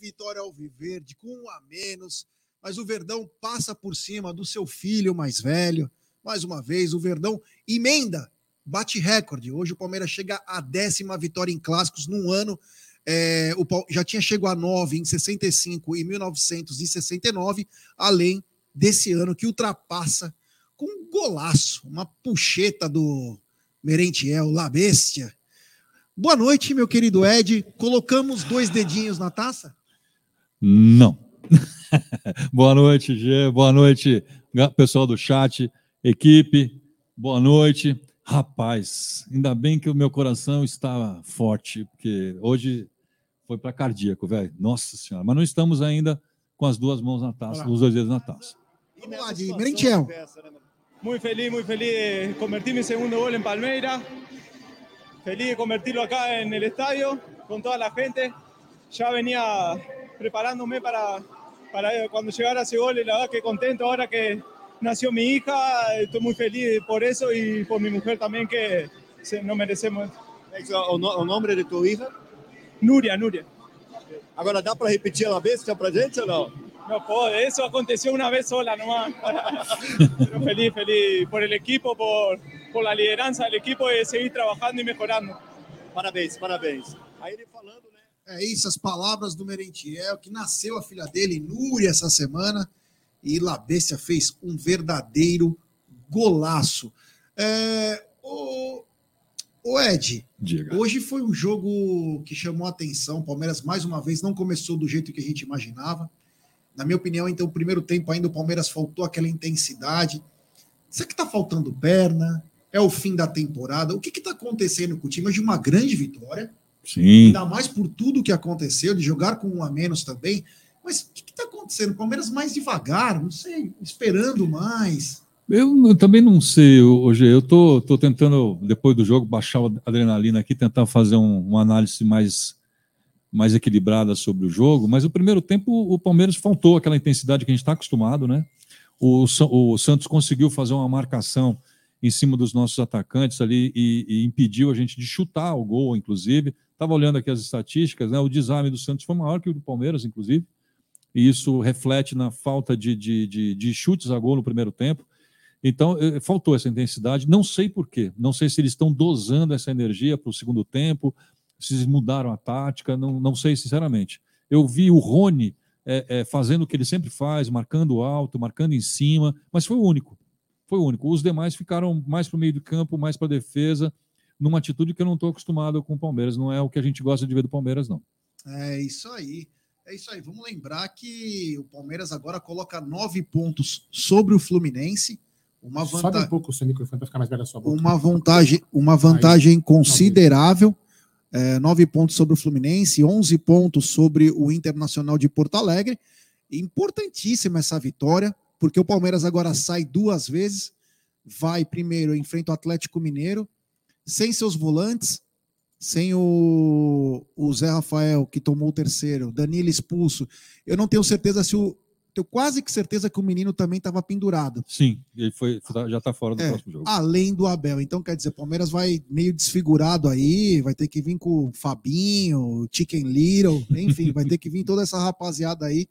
vitória ao Viverde, com a menos, mas o Verdão passa por cima do seu filho mais velho. Mais uma vez, o Verdão emenda, bate recorde. Hoje o Palmeiras chega à décima vitória em clássicos num ano. É, o já tinha chegado a nove em 65 e 1969, além desse ano que ultrapassa com um golaço, uma puxeta do Merentiel, La Bestia. Boa noite, meu querido Ed. Colocamos dois dedinhos na taça? Não. boa noite, Gê. Boa noite, pessoal do chat, equipe. Boa noite. Rapaz, ainda bem que o meu coração está forte, porque hoje foi para cardíaco, velho. Nossa Senhora. Mas não estamos ainda com as duas mãos na taça, os dois dedos na taça. Vamos lá, de Merentiel. Muy feliz, muy feliz de convertir mi segundo gol en Palmeiras. Feliz de convertirlo acá en el estadio con toda la gente. Ya venía preparándome para, para cuando llegara ese gol la verdad que contento ahora que nació mi hija. Estoy muy feliz por eso y por mi mujer también que se, nos merecemos. O, no- o nome de tua hija? Nuria, Nuria. Agora dá para repetir a bestia pra gente ou não? No puedo, eso aconteció una vez sola nomás. Pero feliz, feliz por el equipo, por, por la lideranza del equipo de seguir trabajando y mejorando. Parabéns, parabéns. Aí ele falando? É isso, as palavras do Merentiel, que nasceu a filha dele, Núria, essa semana, e La Bestia fez um verdadeiro golaço. É, o, o Ed, Diga. hoje foi um jogo que chamou a atenção. O Palmeiras, mais uma vez, não começou do jeito que a gente imaginava. Na minha opinião, então, o primeiro tempo ainda o Palmeiras faltou aquela intensidade. Será que está faltando perna? É o fim da temporada? O que está acontecendo com o time? Hoje uma grande vitória Sim. ainda mais por tudo que aconteceu, de jogar com um a menos também. Mas o que está acontecendo? O Palmeiras mais devagar, não sei, esperando mais. Eu, não- também não sei, hoje eu tô, tô tentando, depois do jogo, baixar a adrenalina aqui, tentar fazer um- uma análise mais, mais equilibrada sobre o jogo, mas o primeiro tempo o Palmeiras faltou aquela intensidade que a gente está acostumado, né? O, o Santos conseguiu fazer uma marcação em cima dos nossos atacantes ali e, e impediu a gente de chutar o gol, inclusive. Estava olhando aqui as estatísticas, né? O desarme do Santos foi maior que o do Palmeiras, inclusive, e isso reflete na falta de, de, de, de chutes a gol no primeiro tempo. Então, eh, faltou essa intensidade. Não sei por quê. Não sei se eles estão dosando essa energia para o segundo tempo, se eles mudaram a tática. Não, não sei, sinceramente. Eu vi o Rony eh, eh, fazendo o que ele sempre faz, marcando alto, marcando em cima, mas foi o único. Foi o único. Os demais ficaram mais para o meio do campo, mais para a defesa, numa atitude que eu não estou acostumado com o Palmeiras. Não é o que a gente gosta de ver do Palmeiras, não. É isso aí. É isso aí. Vamos lembrar que o Palmeiras agora coloca nove pontos sobre o Fluminense. Uma, Sobe vanta um pouco o seu microfone para ficar mais perto da sua boca. uma vantagem, uma vantagem considerável. É, nove pontos sobre o Fluminense, 11 pontos sobre o Internacional de Porto Alegre. Importantíssima essa vitória, porque o Palmeiras agora sai duas vezes. Vai primeiro, enfrenta o Atlético Mineiro, sem seus volantes, sem o, o Zé Rafael, que tomou o terceiro, Danilo expulso. Eu não tenho certeza se o. Tenho quase que certeza que o menino também estava pendurado Sim, ele foi, já está fora do É. próximo jogo. além do Abel. Então, quer dizer, o Palmeiras vai meio desfigurado aí, vai ter que vir com o Fabinho, o Chicken Little, enfim, vai ter que vir toda essa rapaziada aí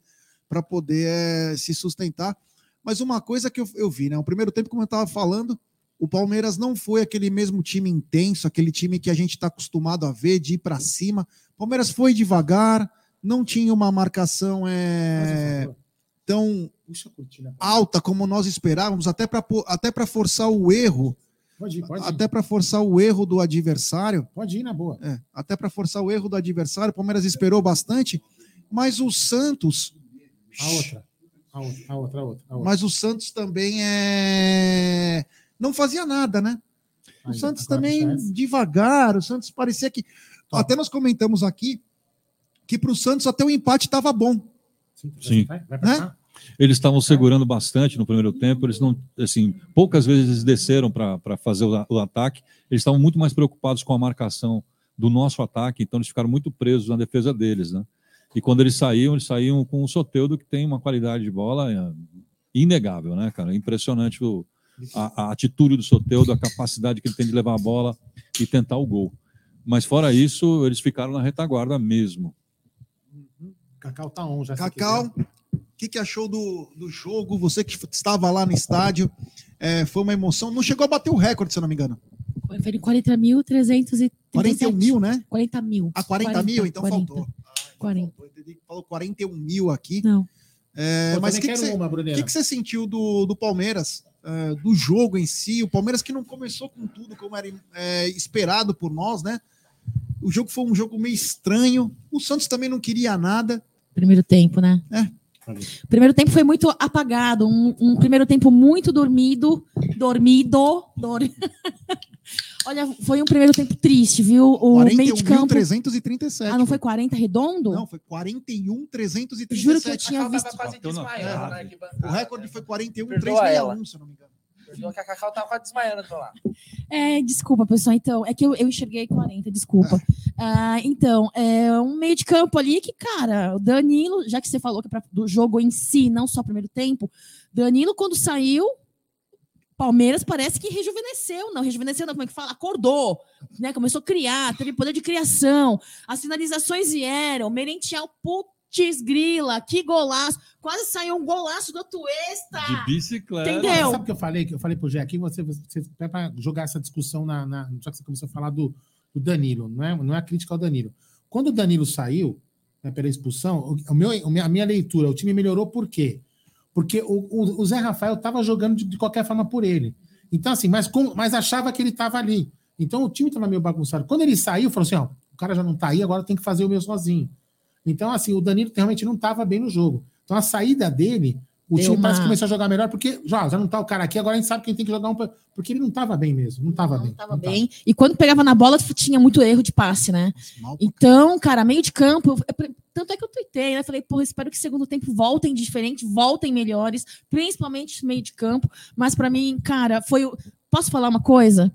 para poder eh, se sustentar. Mas uma coisa que eu, eu vi, né? O primeiro tempo, como eu estava falando, o Palmeiras não foi aquele mesmo time intenso, aquele time que a gente está acostumado a ver, de ir para cima. O Palmeiras foi devagar, não tinha uma marcação um favor, tão cortina. alta como nós esperávamos, até para até forçar o erro Pode ir, pode ir. até para forçar o erro do adversário, Pode ir na boa. é, até para forçar o erro do adversário, o Palmeiras esperou bastante, mas o Santos. A outra, a outra, a outra. A outra. mas o Santos também é não fazia nada, né? O Aí, Santos também essa. devagar, o Santos parecia que Tá. até nós comentamos aqui que para o Santos até o empate estava bom. Sim. Sim. Vai, vai Né? Eles estavam segurando bastante no primeiro tempo, eles não, assim, poucas vezes eles desceram para fazer o, o ataque, eles estavam muito mais preocupados com a marcação do nosso ataque, então eles ficaram muito presos na defesa deles, né? E quando eles saíam, eles saíam com o Soteudo, que tem uma qualidade de bola é, inegável, né, cara? Impressionante o, a, a atitude do Soteudo, a capacidade que ele tem de levar a bola e tentar o gol. Mas fora isso, eles ficaram na retaguarda mesmo. Cacau tá on já. Cacau, o que, que achou do, do jogo? Você que estava lá no estádio, é, foi uma emoção. Não chegou a bater o recorde, se eu não me engano. Foi de 40.337. 41 mil, né? 40 mil. A 40, mil, então 40. faltou. 40. Eu entendi que Falou 41 mil aqui. Não. É, mas o que, você, uma, que, que você sentiu do, do Palmeiras, é, do jogo em si? O Palmeiras que não começou com tudo como era é, esperado por nós, né? O jogo foi um jogo meio estranho. O Santos também não queria nada. Primeiro tempo, né? É. O primeiro tempo foi muito apagado. Um, um primeiro tempo muito dormido. Dormido. dor- Olha, foi um primeiro tempo triste, viu? O meio de campo. 41.337. Ah, não foi 40 redondo? Não, foi 41.337. Juro que eu tinha Cacau visto. tava quase desmaiando na arquibancada. O recorde foi Perdoa ela. 41.361, se eu não me engano. Perdoa que a Cacau tava quase desmaiando do lado. É, desculpa, pessoal. Então, é que eu, eu enxerguei 40, desculpa. Ah, então, é um meio de campo ali que, cara, o Danilo, já que você falou que é pra, do jogo em si, não só o primeiro tempo, Danilo, quando saiu, Palmeiras parece que rejuvenesceu, não, rejuvenesceu, não, como é que fala? Acordou, né? Começou a criar, teve poder de criação, as finalizações vieram, Merentiel, putz, grila, que golaço, quase saiu um golaço do Atuesta. De bicicleta. Entendeu? Sabe o que eu falei? Que eu falei pro Gé aqui, você, você é para jogar essa discussão na, na. Já que você começou a falar do, do Danilo, não é, não é a crítica ao Danilo. Quando o Danilo saiu né, pela expulsão, o, o meu, o meu- a minha leitura, o time melhorou por quê? Porque o, o, o Zé Rafael estava jogando de, de qualquer forma por ele. Então, assim, mas, com, mas achava que ele estava ali. Então o time estava meio bagunçado. Quando ele saiu, falou assim: ó, o cara já não tá aí, agora tem que fazer o meu sozinho. Então, assim, o Danilo realmente não estava bem no jogo. Então a saída dele, o Deu time parece que uma- começou a jogar melhor, porque já, já não tá o cara aqui, agora a gente sabe quem tem que jogar um. Porque ele não estava bem mesmo. Não estava Não bem. tava não tava. bem. E quando pegava na bola, tinha muito erro de passe, né? Mal Então, cara, meio de campo. eu- tanto é que eu tuitei, né? Falei, porra, espero que segundo tempo voltem diferente, voltem melhores, principalmente meio de campo. Mas pra mim, cara, foi. o- Posso falar uma coisa?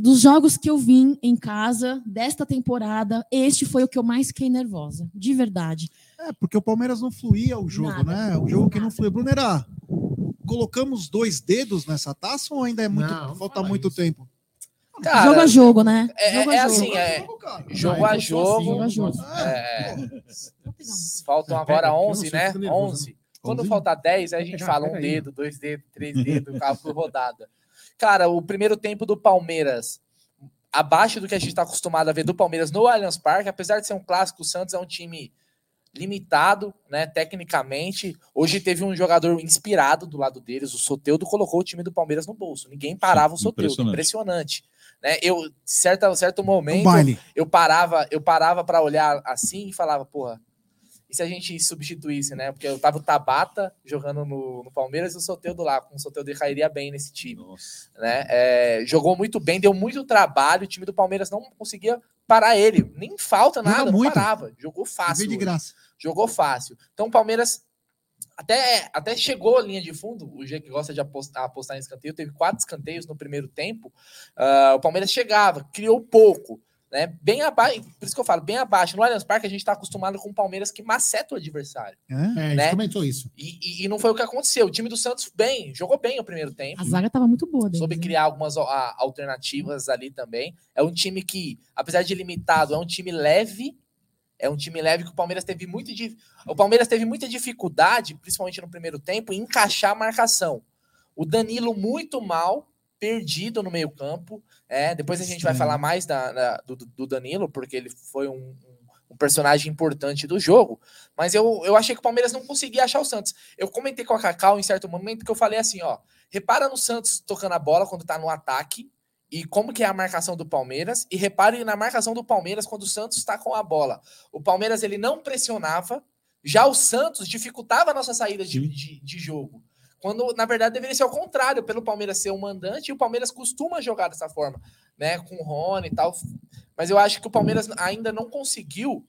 Dos jogos que eu vim em casa desta temporada, este foi o que eu mais fiquei nervosa. De verdade. É, porque o Palmeiras não fluía o jogo, Nada. né? O jogo que não fluía. Brunera, colocamos dois dedos nessa taça ou ainda é muito, Não, não falta fala muito isso. tempo? Cara, jogo a jogo, né? é- jogo é jogo. assim, é- jogo Não, a eu sou assim, jogo. Jogo a jogo. é, pegar um. faltam É, agora pega, porque eu não 11, sei, né? fico nervoso, 11. Quando 11? faltar 10, aí a gente fala um dedo, dois dedos, três dedos, carro por rodada. Cara, o primeiro tempo do Palmeiras, abaixo do que a gente está acostumado a ver do Palmeiras no Allianz Parque, apesar de ser um clássico, o Santos é um time limitado, né, tecnicamente. Hoje teve um jogador inspirado do lado deles, o Soteudo colocou o time do Palmeiras no bolso. Ninguém parava o Soteudo, impressionante. impressionante. Né? Eu, certa, certo Um momento, eu parava, eu parava para olhar assim e falava, porra, e se a gente substituísse, né? Porque eu tava o Tabata jogando no, no Palmeiras e o Soteudo lá, com o Soteudo ele cairia bem nesse time, Nossa. né? É, jogou muito bem, deu muito trabalho, o time do Palmeiras não conseguia parar ele, nem falta nada, não muito. parava, jogou Veio fácil, de hoje. Jogou fácil. Então o Palmeiras até, até chegou a linha de fundo, o G que gosta de apostar, apostar em escanteio, teve quatro escanteios no primeiro tempo, ah, o Palmeiras chegava, criou pouco, né? Bem abaixo, por isso que eu falo, bem abaixo. No Allianz Parque a gente está acostumado com o Palmeiras que maceta o adversário. É? É, a gente Né? comentou isso. E, e- e não foi o que aconteceu. O time do Santos bem, jogou bem o primeiro tempo. A zaga tava muito boa Soube né? criar algumas a- alternativas ali também. É um time que, apesar de limitado, é um time leve. É um time leve que o Palmeiras teve muito o Palmeiras teve muita dificuldade, principalmente no primeiro tempo, em encaixar a marcação. O Danilo muito mal, perdido no meio-campo. É, depois a gente vai Estranho. falar mais da, da- do, do Danilo, porque ele foi um, um- um personagem importante do jogo. Mas eu, eu achei que o Palmeiras não conseguia achar o Santos. Eu comentei com a Cacau em certo momento que eu falei assim: ó, repara no Santos tocando a bola quando tá no ataque e como que é a marcação do Palmeiras e repare na marcação do Palmeiras quando o Santos está com a bola. O Palmeiras ele não pressionava, já o Santos dificultava a nossa saída de, de, de jogo. Quando, na verdade, deveria ser o contrário, pelo Palmeiras ser o mandante, e o Palmeiras costuma jogar dessa forma, né? Com o Rony e tal. Mas eu acho que o Palmeiras ainda não conseguiu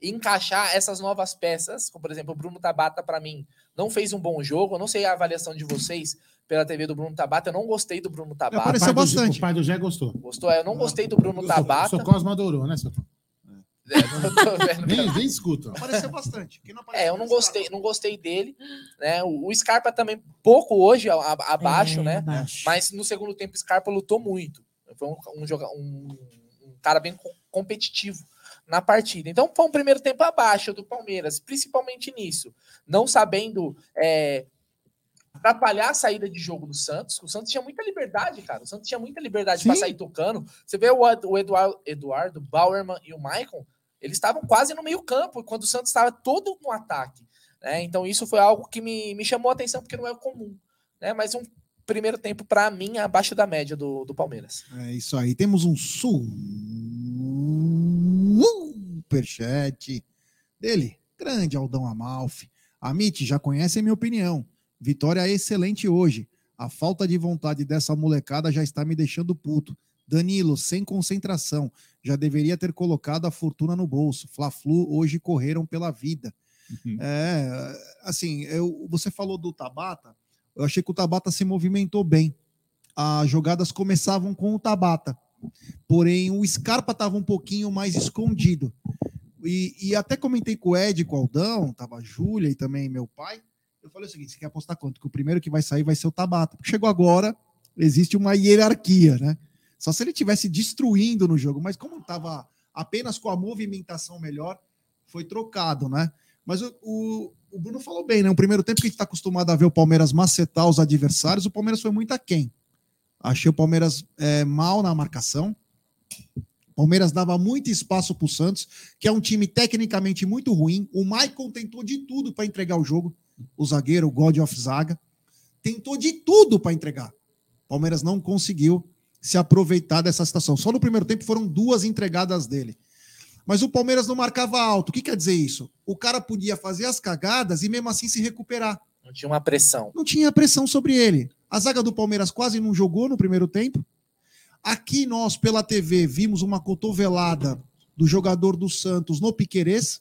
encaixar essas novas peças, como por exemplo o Bruno Tabata, para mim, não fez um bom jogo. Eu não sei a avaliação de vocês pela TV do Bruno Tabata, eu não gostei do Bruno Tabata. Apareceu O do- bastante. O pai do Gé gostou. Gostou? Eu não gostei do Bruno O Tabata. seu Cosmo adorou, né, seu? É, não tô vendo. Nem, nem escuta. Apareceu bastante. Quem não apareceu É, eu não o gostei, não gostei dele, né? O, o Scarpa também pouco hoje a- a- abaixo, É, né? abaixo. Mas no segundo tempo o Scarpa lutou muito. Foi um, um, um- um cara bem co- competitivo na partida. Então foi um primeiro tempo abaixo do Palmeiras, principalmente nisso, não sabendo é, atrapalhar a saída de jogo do Santos. O Santos tinha muita liberdade, cara. O Santos tinha muita liberdade para sair tocando. Você vê o, o Eduardo, Eduardo Bauerman e o Maicon, eles estavam quase no meio campo, quando o Santos estava todo no ataque. né? Então isso foi algo que me, me chamou a atenção, porque não é comum. Né? Mas um primeiro tempo, para mim, abaixo da média do, do Palmeiras. É isso aí. Temos um superchat dele, grande Aldão Amalfi. Amit, já conhece a minha opinião. Vitória excelente hoje. A falta de vontade dessa molecada já está me deixando puto. Danilo, sem concentração, já deveria ter colocado a fortuna no bolso. Fla-Flu hoje correram pela vida. Uhum. É, assim, eu, você falou do Tabata, eu achei que o Tabata se movimentou bem. As jogadas começavam com o Tabata, porém o Scarpa estava um pouquinho mais escondido. E, e até comentei com o Ed, com o Aldão, tava a Júlia e também meu pai. Eu falei o seguinte: você quer apostar quanto? Que o primeiro que vai sair vai ser o Tabata. Porque chegou agora, existe uma hierarquia, né? Só se ele tivesse destruindo no jogo, mas como estava apenas com a movimentação melhor, foi trocado, né? Mas o, o, o Bruno falou bem, né? O primeiro tempo que a gente está acostumado a ver o Palmeiras macetar os adversários, o Palmeiras foi muito aquém. Achei o Palmeiras é, mal na marcação. O Palmeiras dava muito espaço para o Santos, que é um time tecnicamente muito ruim. O Maicon tentou de tudo para entregar o jogo. O zagueiro, o God of Zaga, tentou de tudo para entregar. Palmeiras não conseguiu se aproveitar dessa situação. Só no primeiro tempo foram duas entregadas dele. Mas o Palmeiras não marcava alto. O que quer dizer isso? O cara podia fazer as cagadas e mesmo assim se recuperar. Não tinha uma pressão. Não tinha pressão sobre ele. A zaga do Palmeiras quase não jogou no primeiro tempo. Aqui nós, pela TV, vimos uma cotovelada do jogador do Santos no Piquerez,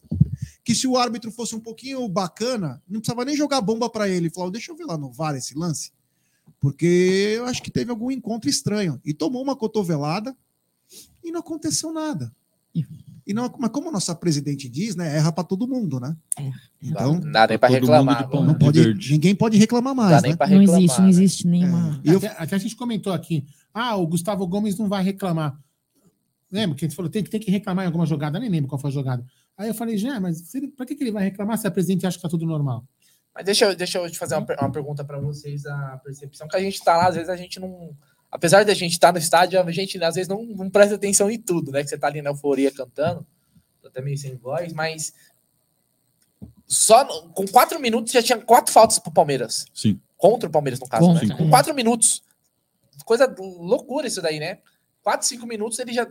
que se o árbitro fosse um pouquinho bacana, não precisava nem jogar bomba para ele. Falou, deixa eu ver lá no VAR esse lance, porque eu acho que teve algum encontro estranho. E tomou uma cotovelada e não aconteceu nada. E não, mas como a nossa presidente diz, né, erra para todo mundo, né? Então, não dá nem para todo reclamar. não de pode, verde. ninguém pode reclamar mais, né? para Não reclamar. existe, não né? existe nenhuma. E eu- Até, até a gente comentou aqui. Ah, o Gustavo Gomes não vai reclamar. Lembra que a gente falou, tem, que- tem que reclamar em alguma jogada? Nem lembro qual foi a jogada. Aí eu falei, já, mas pra que, que ele vai reclamar se a presidente acha que tá tudo normal? Mas deixa eu, deixa eu te fazer uma, uma pergunta para vocês, a percepção que a gente tá lá, às vezes a gente não. Apesar da gente estar no estádio, a gente às vezes não, não presta atenção em tudo, né? Que você tá ali na euforia cantando, tô até meio sem voz, mas só no- com quatro minutos já tinha quatro faltas pro Palmeiras. Sim. Contra o Palmeiras, no caso, né? Com é. quatro minutos. Coisa loucura isso daí, né? Quatro, cinco minutos ele já.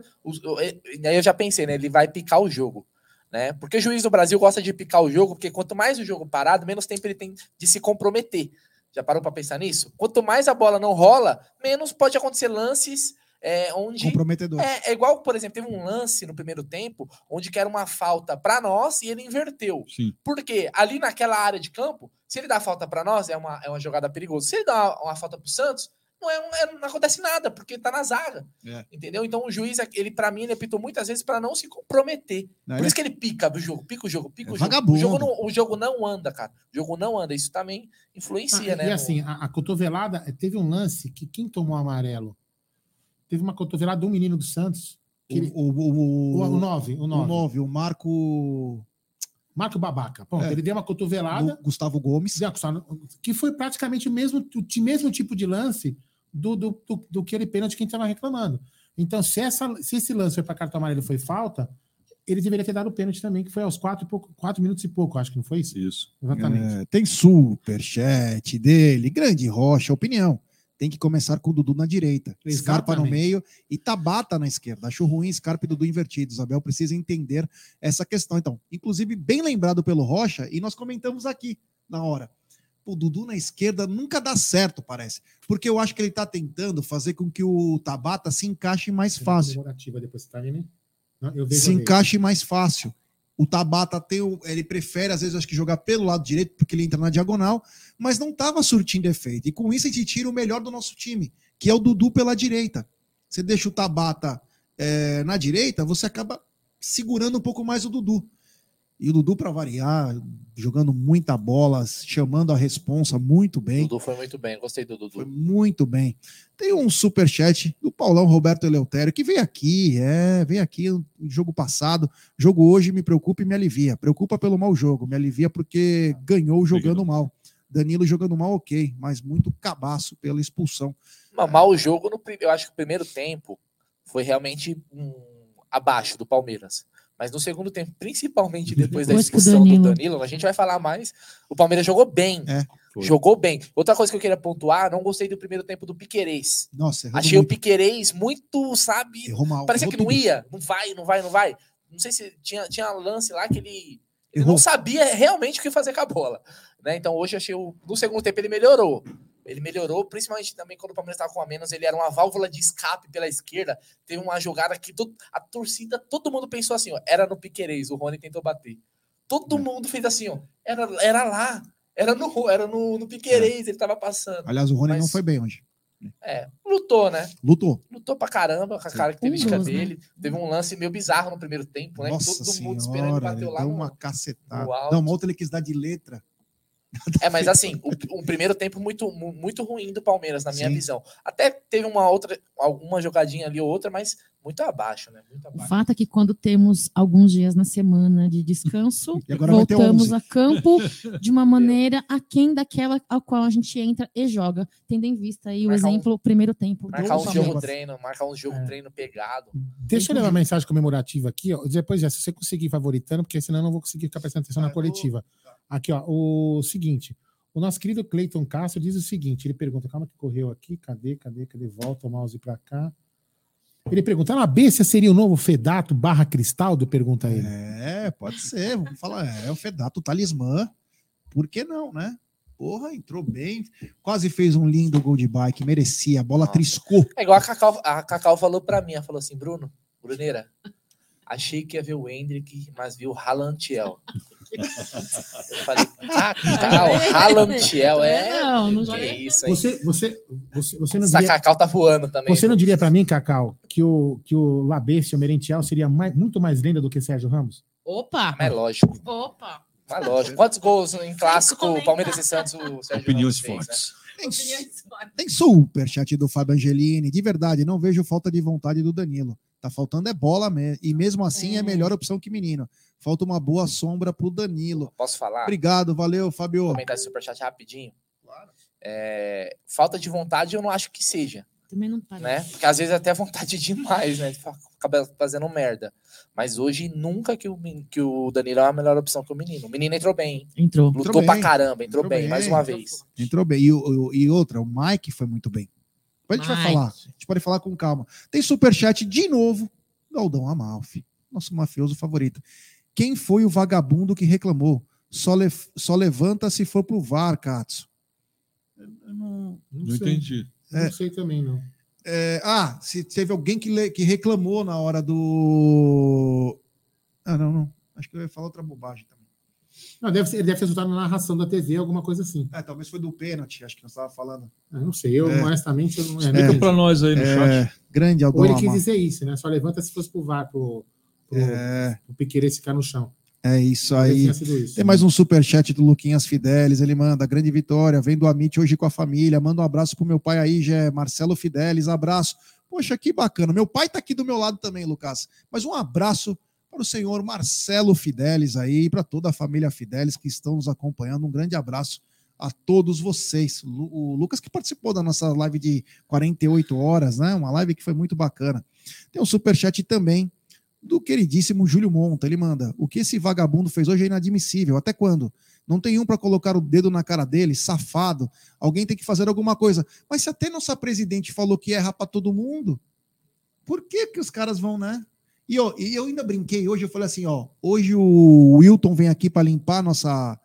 Aí eu já pensei, né? Ele vai picar o jogo. Né? Porque o juiz do Brasil gosta de picar o jogo, porque quanto mais o jogo parado, menos tempo ele tem de se comprometer. Já parou para pensar nisso? Quanto mais a bola não rola, menos pode acontecer lances é, onde Comprometedor. é, é igual, por exemplo, teve um lance no primeiro tempo onde que era uma falta para nós e ele inverteu. Sim. Porque ali naquela área de campo, se ele dá falta para nós, é uma, é uma jogada perigosa. Se ele dá uma, uma falta para o Santos, não, é, é- não acontece nada, porque tá na zaga. É. Entendeu? Então o juiz, ele para mim, ele apitou muitas vezes para não se comprometer. Né? Por isso que ele pica o jogo, pica o jogo, pica É o jogo. vagabundo. O jogo, não, o jogo não anda, cara. O jogo não anda. Isso também influencia, Ah, né? e no- assim, a, a cotovelada, eh, teve um lance que quem tomou amarelo? Teve uma cotovelada de um menino do Santos. Que ele, O, o, o, o, 9, o o 9. 9, o Marco Marco Babaca. Pronto, É. ele deu uma cotovelada. Gu- Gustavo Gomes. que foi praticamente o mesmo, o mesmo tipo de lance do, do, do, do que ele pênalti que a gente estava reclamando. Então, se, essa, se esse lance foi para cartão amarelo e foi falta, ele deveria ter dado o pênalti também, que foi aos quatro, e pouco, quatro minutos e pouco, acho que não foi isso? Isso. Exatamente. É, tem superchat dele, grande rocha, opinião. Tem que começar com o Dudu na direita, Scarpa no Exatamente. meio e Tabata na esquerda. Acho ruim Scarpa e Dudu invertidos. Abel precisa entender essa questão. Então, inclusive, bem lembrado pelo Rocha, e nós comentamos aqui na hora. O Dudu na esquerda nunca dá certo, parece. Porque eu acho que ele está tentando fazer com que o Tabata se encaixe mais fácil. Depois, tá vejo se encaixe mais fácil. O Tabata tem o, ele prefere, às vezes, acho que jogar pelo lado direito, porque ele entra na diagonal, mas não estava surtindo efeito. E com isso a gente tira o melhor do nosso time, que é o Dudu pela direita. Você deixa o Tabata é, na direita, você acaba segurando um pouco mais o Dudu. E o Dudu, para variar, jogando muita bola, chamando a responsa muito bem. Dudu foi muito bem, gostei do Foi Dudu. muito bem. Tem um superchat do Paulão Roberto Eleutério, que veio aqui, é, veio aqui no jogo passado. Jogo hoje me preocupa e me alivia. Preocupa pelo mau jogo, me alivia porque ganhou jogando mal. Danilo jogando mal, ok, mas muito cabaço pela expulsão. Mas mal o jogo, no, eu acho que o primeiro tempo foi realmente um, abaixo do Palmeiras. Mas no segundo tempo, principalmente depois da Depois o expulsão do Danilo- Danilo, a gente vai falar mais. O Palmeiras jogou bem. É. Jogou bem. Outra coisa que eu queria pontuar, não gostei do primeiro tempo do Piquerez. Nossa, Achei o muito. Piquerez muito, sabe? Errou mal. Parecia errou que não tudo. ia. Não vai, não vai, não vai. Não sei se tinha, tinha lance lá que ele, ele não sabia realmente o que fazer com a bola. Né? Então hoje eu achei o. No segundo tempo ele melhorou. Ele melhorou, principalmente também quando o Palmeiras estava com a menos, ele era uma válvula de escape pela esquerda. Teve uma jogada que a torcida, todo mundo pensou assim, ó, era no Piquerez, o Rony tentou bater. Todo mundo fez assim, ó, era, era lá, era no, era no, no Piquerez, ele tava passando. Aliás, o Rony não Mas- foi bem hoje. É, lutou, né? Lutou. lutou pra caramba com a característica dos, né? dele. Teve um lance meio bizarro no primeiro tempo, né? Nossa todo mundo esperando ele senhora, bateu lá deu no... uma cacetada. no. Não, uma outra ele quis dar de letra. É, mas assim, o, um primeiro tempo muito, mu- muito ruim do Palmeiras, na minha Sim. visão. Até teve uma outra, alguma jogadinha ali ou outra, mas muito abaixo, né? Muito O abaixo. fato é que quando temos alguns dias na semana de descanso, E voltamos 11. a campo de uma maneira aquém daquela a qual a gente entra e joga, tendo em vista aí o Marcar um- exemplo primeiro tempo. Marcar um jogo treino, marcar um jogo É. treino pegado. Deixa eu ler uma mensagem comemorativa aqui, ó. Depois, já, se você conseguir favoritando, porque senão eu não vou conseguir ficar prestando atenção na coletiva. Aqui, ó, o seguinte. O nosso querido Cleiton Castro diz o seguinte: ele pergunta, calma que correu aqui, cadê, cadê, cadê? Volta o mouse pra cá. Ele pergunta: a Bessa seria o novo Fedato barra Cristaldo? Pergunta ele. É, pode ser. Vamos falar. É o Fedato talismã. Por que não, né? Porra, entrou bem. Quase fez um lindo gol de bike. Merecia. A bola Nossa. triscou. É igual a Cacau, a Cacau falou pra mim, ela falou assim, Bruno, Bruneira, achei que ia ver o Hendrick, mas vi o Halantiel. Eu falei, Cacau, Halantiel, é... Não, não Que joga. isso aí. Você, você, você, você não Essa diria, Cacau tá voando também. você não diria pra mim, Cacau, que o, que o Labesse, o Merentiel, seria mais- muito mais lenda do que Sérgio Ramos? Opa! Mas é lógico, Opa! mas lógico. Quantos gols em clássico. Palmeiras e Santos o Sérgio Opiniões Ramos fez, né? Tem, tem superchat do Fábio Angelini. De verdade, não vejo falta de vontade do Danilo. Tá faltando é bola mesmo. E mesmo assim é, É. melhor opção que menino. Falta uma boa sombra pro Danilo. Posso falar? Obrigado, valeu, Fábio. Comentar esse superchat rapidinho. É, falta de vontade eu não acho que seja, Também não parece. né? Porque às vezes é até vontade demais, né? Acaba fazendo merda. Mas hoje nunca que o, que o Danilo é a melhor opção que o menino. O menino entrou bem, Entrou. lutou Entrou pra bem. caramba, entrou, Entrou bem, bem. mais uma vez. Entrou bem. E, o- o- e outra, o Mike foi muito bem. Depois a gente vai Mike. falar. A gente pode falar com calma. Tem superchat de novo do Aldão Amalfi, nosso mafioso favorito. Quem foi o vagabundo que reclamou? Só, le- só levanta se for pro VAR, Katsu. Eu não- Não entendi. Não sei também, não. É, ah, se teve alguém que, le- que reclamou na hora do. Ah, não, não. Acho que eu ia falar outra bobagem também. Não, deve, ser, deve ter resultado na narração da TV, alguma coisa assim. É, talvez foi do pênalti, acho que nós estávamos falando. Eu não sei, eu É. honestamente eu não é, Explica pra nós aí no chat. É, grande Aldão Ou ele quis dizer isso, né? Só levanta se fosse pro VAR, pro, pro, É, pro Piqueires ficar no chão. É isso Talvez aí. isso. Tem mais um superchat do Luquinhas Fidelis. Ele manda grande vitória. Vem do Amit hoje com a família. Manda um abraço pro meu pai aí, Gé. Marcelo Fidelis. Abraço. Poxa, que bacana. Meu pai tá aqui do meu lado também, Lucas. Mas um abraço para o senhor Marcelo Fidelis aí e para toda a família Fidelis que estão nos acompanhando. Um grande abraço a todos vocês. O Lucas que participou da nossa live de 48 horas, né? Uma live que foi muito bacana. Tem um superchat também do queridíssimo Júlio Monta. Ele manda: O que esse vagabundo fez hoje é inadmissível. Até quando? Não tem um para colocar o dedo na cara dele, safado. Alguém tem que fazer alguma coisa. Mas se até nossa presidente falou que erra para todo mundo, por que que os caras vão, né? E, ó, e eu ainda brinquei hoje, eu falei assim, ó, hoje o Wilton vem aqui para limpar a nossa,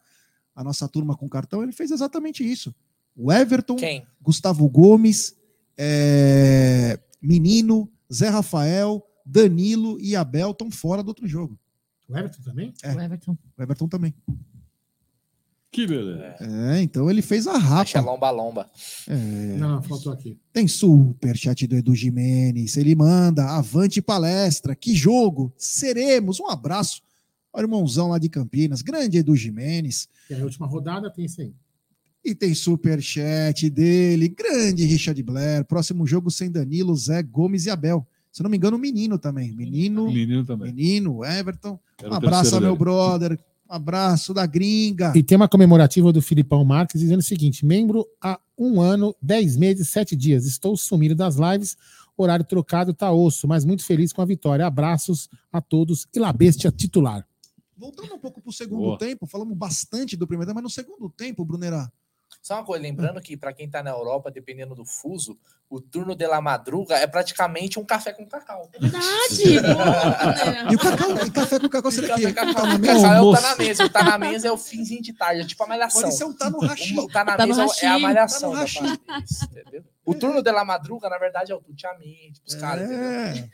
a nossa turma com cartão, ele fez exatamente isso. O Everton, Quem? Gustavo Gomes, é, Menino, Zé Rafael, Danilo e Abel estão fora do outro jogo. O Everton também? É. O Everton. O Everton também. Que beleza. É, então ele fez a Acha rapa. lomba-lomba. É, Não, faltou aqui. tem superchat do Edu Jimenez. Ele manda, avante palestra, que jogo, seremos. Um abraço ao irmãozão lá de Campinas, grande Edu Jimenez. E a última rodada tem isso aí. E tem superchat dele, grande Richard Blair. Próximo jogo sem Danilo, Zé Gomes e Abel. Se não me engano, o menino também. Menino, Menino também. menino, Everton. Era Um o abraço ao meu dele. brother. Um abraço da gringa. E tem uma comemorativa do Filipão Marques dizendo o seguinte: membro há um ano, dez meses, sete dias. Estou sumido das lives, horário trocado, tá osso, mas muito feliz com a vitória. Abraços a todos e La Bestia titular. Voltando um pouco pro segundo Boa. tempo, falamos bastante do primeiro tempo, mas no segundo tempo, Brunera, Só uma coisa, lembrando que para quem tá na Europa, dependendo do fuso, o turno de la madruga é praticamente um café com cacau. É verdade. Boa, E o cacau, e café com cacau seria Café que com cacau, tá na o mesa? cacau é tá na mesa. O tá na mesa é o finzinho de tarde, é tipo a malhação. Pode ser um tá no rachi. O tá na Tá mesa é a hashi. malhação. Tá entendeu? O turno de la madruga, na verdade, é o Tutiaminte, os caras, entendeu? É,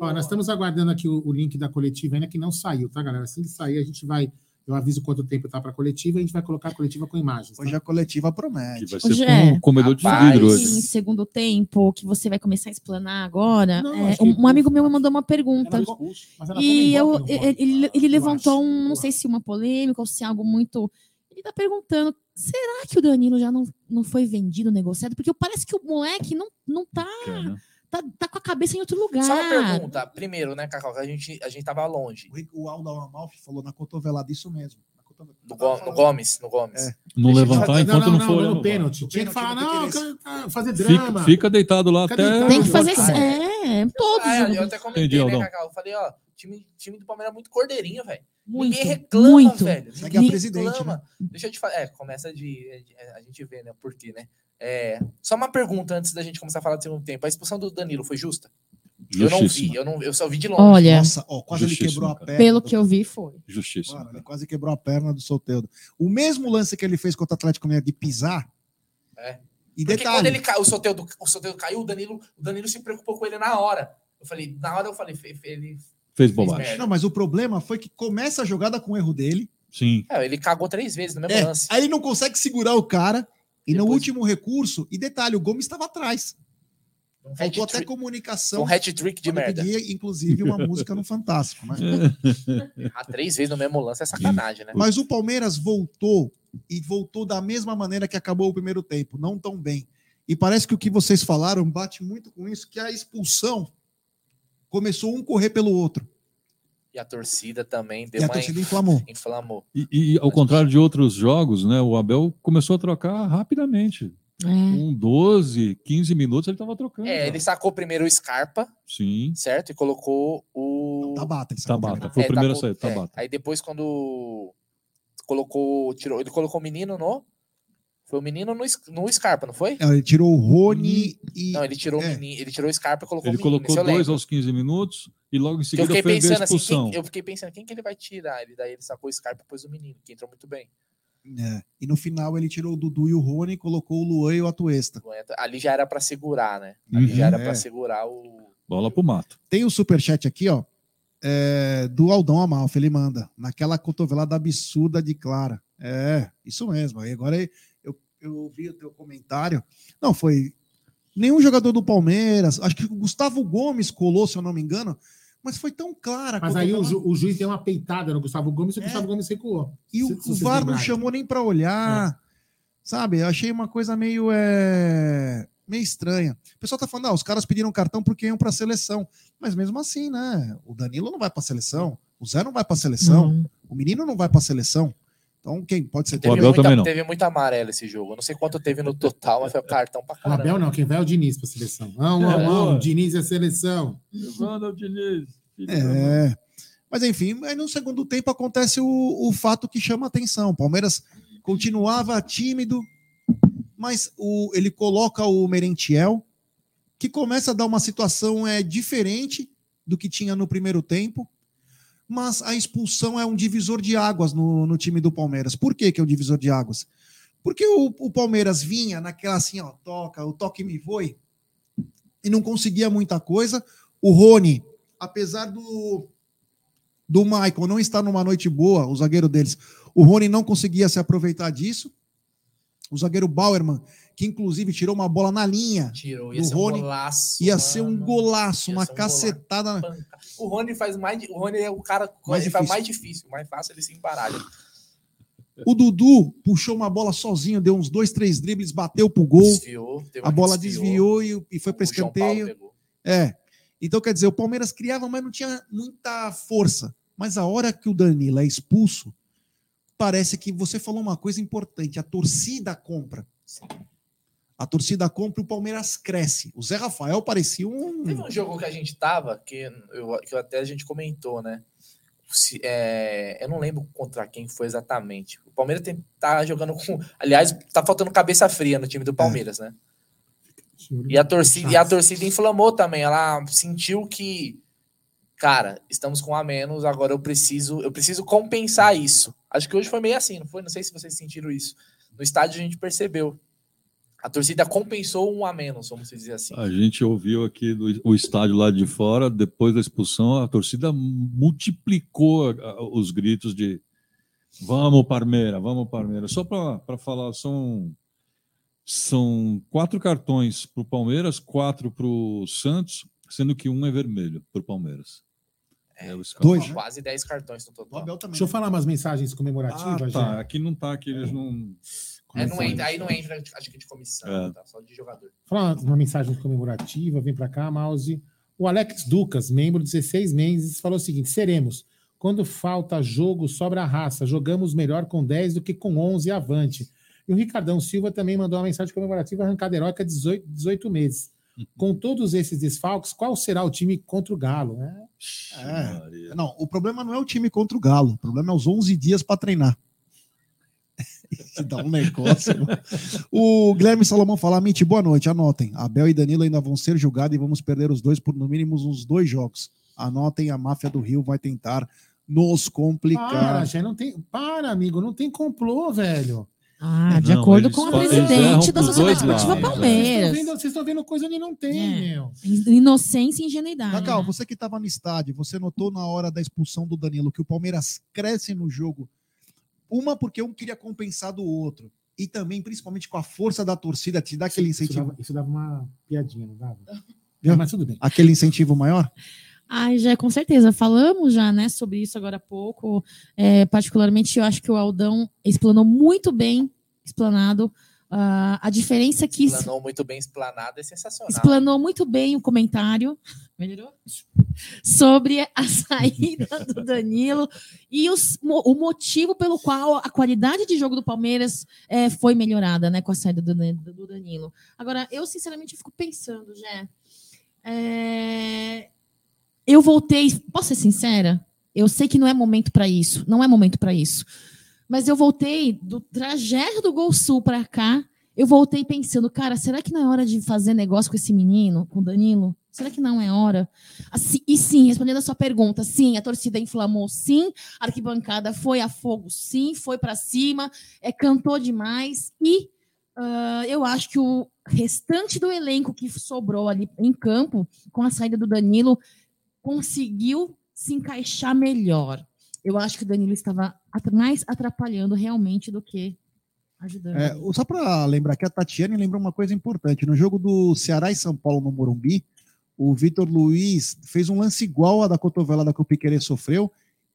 Ó, nós estamos aguardando aqui o, o link da coletiva ainda que não saiu, tá, galera? Assim que sair, a gente vai. Eu aviso quanto tempo tá para coletiva e a gente vai colocar a coletiva com imagens. tá? hoje a coletiva Que promete. vai Ô, ser Gé. com um comedor de vidro Em hoje. segundo tempo, que você vai começar a explanar agora, Não, é, que- um amigo meu me mandou uma pergunta. Expulso, ela E eu, embora, não pode. ele, ele Eu levantou acho. um, não Eu sei se uma polêmica ou se algo muito. Ele tá perguntando: será que o Danilo já não, não foi vendido, negociado? Porque parece que o moleque não, não tá, É, né? Tá, tá com a cabeça em outro lugar. Só uma pergunta. Primeiro, né, Cacau, que a gente, a gente tava longe. O O Aldo Amalfi falou na cotovelada isso mesmo. Na cotovelada. No, Go- no Gomes, no Gomes. É. Não levantar fazer- enquanto não, for no olhando. pênalti. No Tinha que pênalti, falar, não não, quero fazer Fica, drama. fica deitado lá Fica até. deitado. Tem que Não fazer. fazer. É, todos. Ah, os- eu até comentei, Entendi, né, Aldão. Cacau? Eu falei, ó, time, time do Palmeiras é muito cordeirinho, velho. muito, Ninguém reclama, muito. velho. Ninguém a presidente, né? reclama. Deixa eu te falar. É, começa de. é, A gente vê, né? Por quê, né? É, só uma pergunta antes da gente começar a falar do segundo tempo. A expulsão do Danilo foi justa? Eu não vi, eu, não, eu só vi de longe. Olha, Nossa, ó, quase ele quebrou a perna. pelo do- que eu vi, foi. Mano, ele quase quebrou a perna do Soteudo. O mesmo lance que ele fez contra o Atlético Mineiro de pisar. É. E Porque detalhe, quando ele caiu, o Soteldo, o Soteldo caiu, o Danilo, o Danilo se preocupou com ele na hora. Eu falei, na hora eu falei, fe- fe- ele, Fez Fez bobagem. não, mas o problema foi que começa a jogada com o erro dele. Sim. é, ele cagou três vezes no mesmo É, lance. aí ele não consegue segurar o cara. E no Depois- último recurso, e detalhe, o Gomes estava atrás. Um Faltou até comunicação. um hat-trick de merda. pedir, inclusive, uma música no Fantástico, né? Ah, três vezes no mesmo lance é sacanagem, né? Mas o Palmeiras voltou e voltou da mesma maneira que acabou o primeiro tempo, não tão bem. E parece que o que vocês falaram bate muito com isso, que a expulsão começou um correr pelo outro. E a torcida também deu E a uma torcida inflamou. inflamou. E, e ao contrário de outros jogos, né? O Abel começou a trocar rapidamente. É. Com 12, 15 minutos ele estava trocando. É, ele sacou primeiro o Scarpa, Sim. certo? E colocou o. Tabata, Tabata. Foi o primeiro a sair, Tabata. Aí depois, quando colocou. Tirou, ele colocou o menino no. Foi o menino no, no Scarpa, não foi? É, Ele tirou o Rony e. Não, ele tirou, é. o menino, ele tirou o Scarpa e colocou Ele o menino. colocou dois lembro. aos 15 minutos e logo em seguida fiquei foi ver a pensando assim, expulsão. quem, eu fiquei pensando, quem que ele vai tirar? Ele, daí ele sacou o Scarpa depois do menino, que entrou muito bem. É, e no final ele tirou o Dudu e o Rony, colocou o Luan e o Atuesta. Ali já era pra segurar, né? Ali Uhum. já era É. pra segurar o. Bola pro mato. Tem o superchat aqui, ó. é, do Aldão Amalfi, ele manda. Naquela cotovelada absurda de Clara. É, isso mesmo. Aí agora eu, ouvi o teu comentário. Não, foi. Nenhum jogador do Palmeiras. Acho que o Gustavo Gomes colou, se eu não me engano. Mas foi tão clara. Mas aí o, ju- o juiz deu uma peitada no Gustavo Gomes e o É. Gustavo Gomes recuou. E o, Se- se o VAR não chamou nem para olhar. Sabe? Eu achei uma coisa meio, é, meio estranha. O pessoal tá falando, ah, os caras pediram cartão porque iam para a seleção. Mas mesmo assim, né? O Danilo não vai para a seleção, o Zé não vai para a seleção, Não. o menino não vai para a seleção. Então, quem pode ser? O Teve Abel muita, também não. teve muito amarelo esse jogo. Eu não sei quanto teve no total, mas foi cartão pra O caramba. Abel não, quem vai é o Diniz pra seleção. Não, não, É. não, o Diniz é seleção. Evandro o Diniz. É. Mas enfim, aí no segundo tempo acontece o, o fato que chama atenção. O Palmeiras continuava tímido, mas o, ele coloca o Merentiel, que começa a dar uma situação é, diferente do que tinha no primeiro tempo. Mas a expulsão é um divisor de águas no, no time do Palmeiras. Por que, que é um divisor de águas? Porque o, o Palmeiras vinha naquela assim, ó, toca, o toque me voe, e não conseguia muita coisa. O Rony, apesar do, do Michael não estar numa noite boa, o zagueiro deles, o Rony não conseguia se aproveitar disso. O zagueiro Bauerman, que inclusive tirou uma bola na linha, Tirou, ia Do ser Rony, um golaço. ia ser um mano. golaço, Ia uma um cacetada. Panca. O Rony faz mais. O Rony é o cara Mais ele faz difícil. mais difícil, mais fácil ele se embaralha. O Dudu puxou uma bola sozinho, deu uns dois, três dribles, bateu pro gol. Desviou. teve A bola desviou e, e foi para escanteio. É. Então, quer dizer, o Palmeiras criava, mas não tinha muita força. Mas a hora que o Danilo é expulso, parece que você falou uma coisa importante: a torcida compra. A torcida compra e o Palmeiras cresce. O Zé Rafael parecia um. Teve um jogo que a gente tava, que, eu, que até a gente comentou, né? Se- é, eu não lembro contra quem foi exatamente. O Palmeiras tem, tá jogando com. Aliás, tá faltando cabeça fria no time do Palmeiras, né? E a torcida, e a torcida inflamou também. Ela sentiu que, cara, estamos com a menos, agora eu preciso, eu preciso compensar isso. Acho que hoje foi meio assim, não foi? Não sei se vocês sentiram isso. No estádio a gente percebeu. A torcida compensou um a menos, vamos dizer assim. A gente ouviu aqui do, o estádio lá de fora, depois da expulsão, a torcida multiplicou os gritos de vamos, Parmeira, vamos, Parmeira. Só para falar, são, são quatro cartões para o Palmeiras, quatro para o Santos, sendo que um é vermelho para o Palmeiras. É, Dois, né? Quase 10 cartões no O total. Também. Deixa eu falar umas mensagens Ah, comemorativas, tá. já. Aqui não tá, aqui eles não. É, não entra, aí não entra, acho que de comissão, É. tá? Só de jogador. Falar uma mensagem comemorativa, vem para cá, Mouse. O Alex Ducas, membro de 16 meses, falou o seguinte: seremos. Quando falta jogo, sobra raça. Jogamos melhor com 10 do que com 11 avante. E o Ricardão Silva também mandou uma mensagem comemorativa arrancada heróica 18, 18 meses. Com todos esses desfalques, qual será o time contra o Galo? É, É. Não, o problema não é o time contra o Galo. O problema é os 11 dias para treinar. Dá um negócio. o Guilherme Salomão fala: Miti, boa noite. Anotem. Abel e Danilo ainda vão ser julgados e vamos perder os dois por no mínimo uns dois jogos. Anotem, a máfia do Rio vai tentar nos Para, complicar. já não tem. Para, amigo, não tem complô, velho. Ah, de Não, acordo com eles presidente da Sociedade Esportiva lados, Vocês estão Palmeiras. vendo, vocês estão vendo coisa onde não tem, É. meu. Inocência e ingenuidade. Cacau, né? você que estava no estádio, você notou na hora da expulsão do Danilo que o Palmeiras cresce no jogo? Uma, porque um queria compensar do outro. E também, principalmente com a força da torcida, te dá aquele Isso incentivo, dava, isso dava uma piadinha, não dava? Mas tudo bem. aquele incentivo maior? Ai, já, com certeza. Falamos já, né, sobre isso agora há pouco. É, particularmente, eu acho que o Aldão explanou muito bem, explanado, ah, a diferença que Explanou muito bem explanado, é sensacional. explanou muito bem o comentário melhorou? sobre a saída do Danilo e os- o motivo pelo qual a qualidade de jogo do Palmeiras eh, foi melhorada né, com a saída do, do Danilo. Agora, eu sinceramente fico pensando, Jé. eh, eu voltei, posso ser sincera? Eu sei que não é momento para isso, não é momento para isso. Mas eu voltei do trajeto do Gol Sul para cá, eu voltei pensando, cara, será que não é hora de fazer negócio com esse menino, com o Danilo? Será que não é hora? Assim, e sim, respondendo a sua pergunta, sim, a torcida inflamou, sim, a arquibancada foi a fogo, sim, foi para cima, é, cantou demais e ah, eu acho que o restante do elenco que sobrou ali em campo, com a saída do Danilo, conseguiu se encaixar melhor. Eu acho que o Danilo estava mais atrapalhando realmente do que ajudando. É, o- só para lembrar que a Tatiane lembrou uma coisa importante. No jogo do Ceará e São Paulo no Morumbi, o Vitor Luiz fez um lance igual a da cotovelada que o Piquerez sofreu,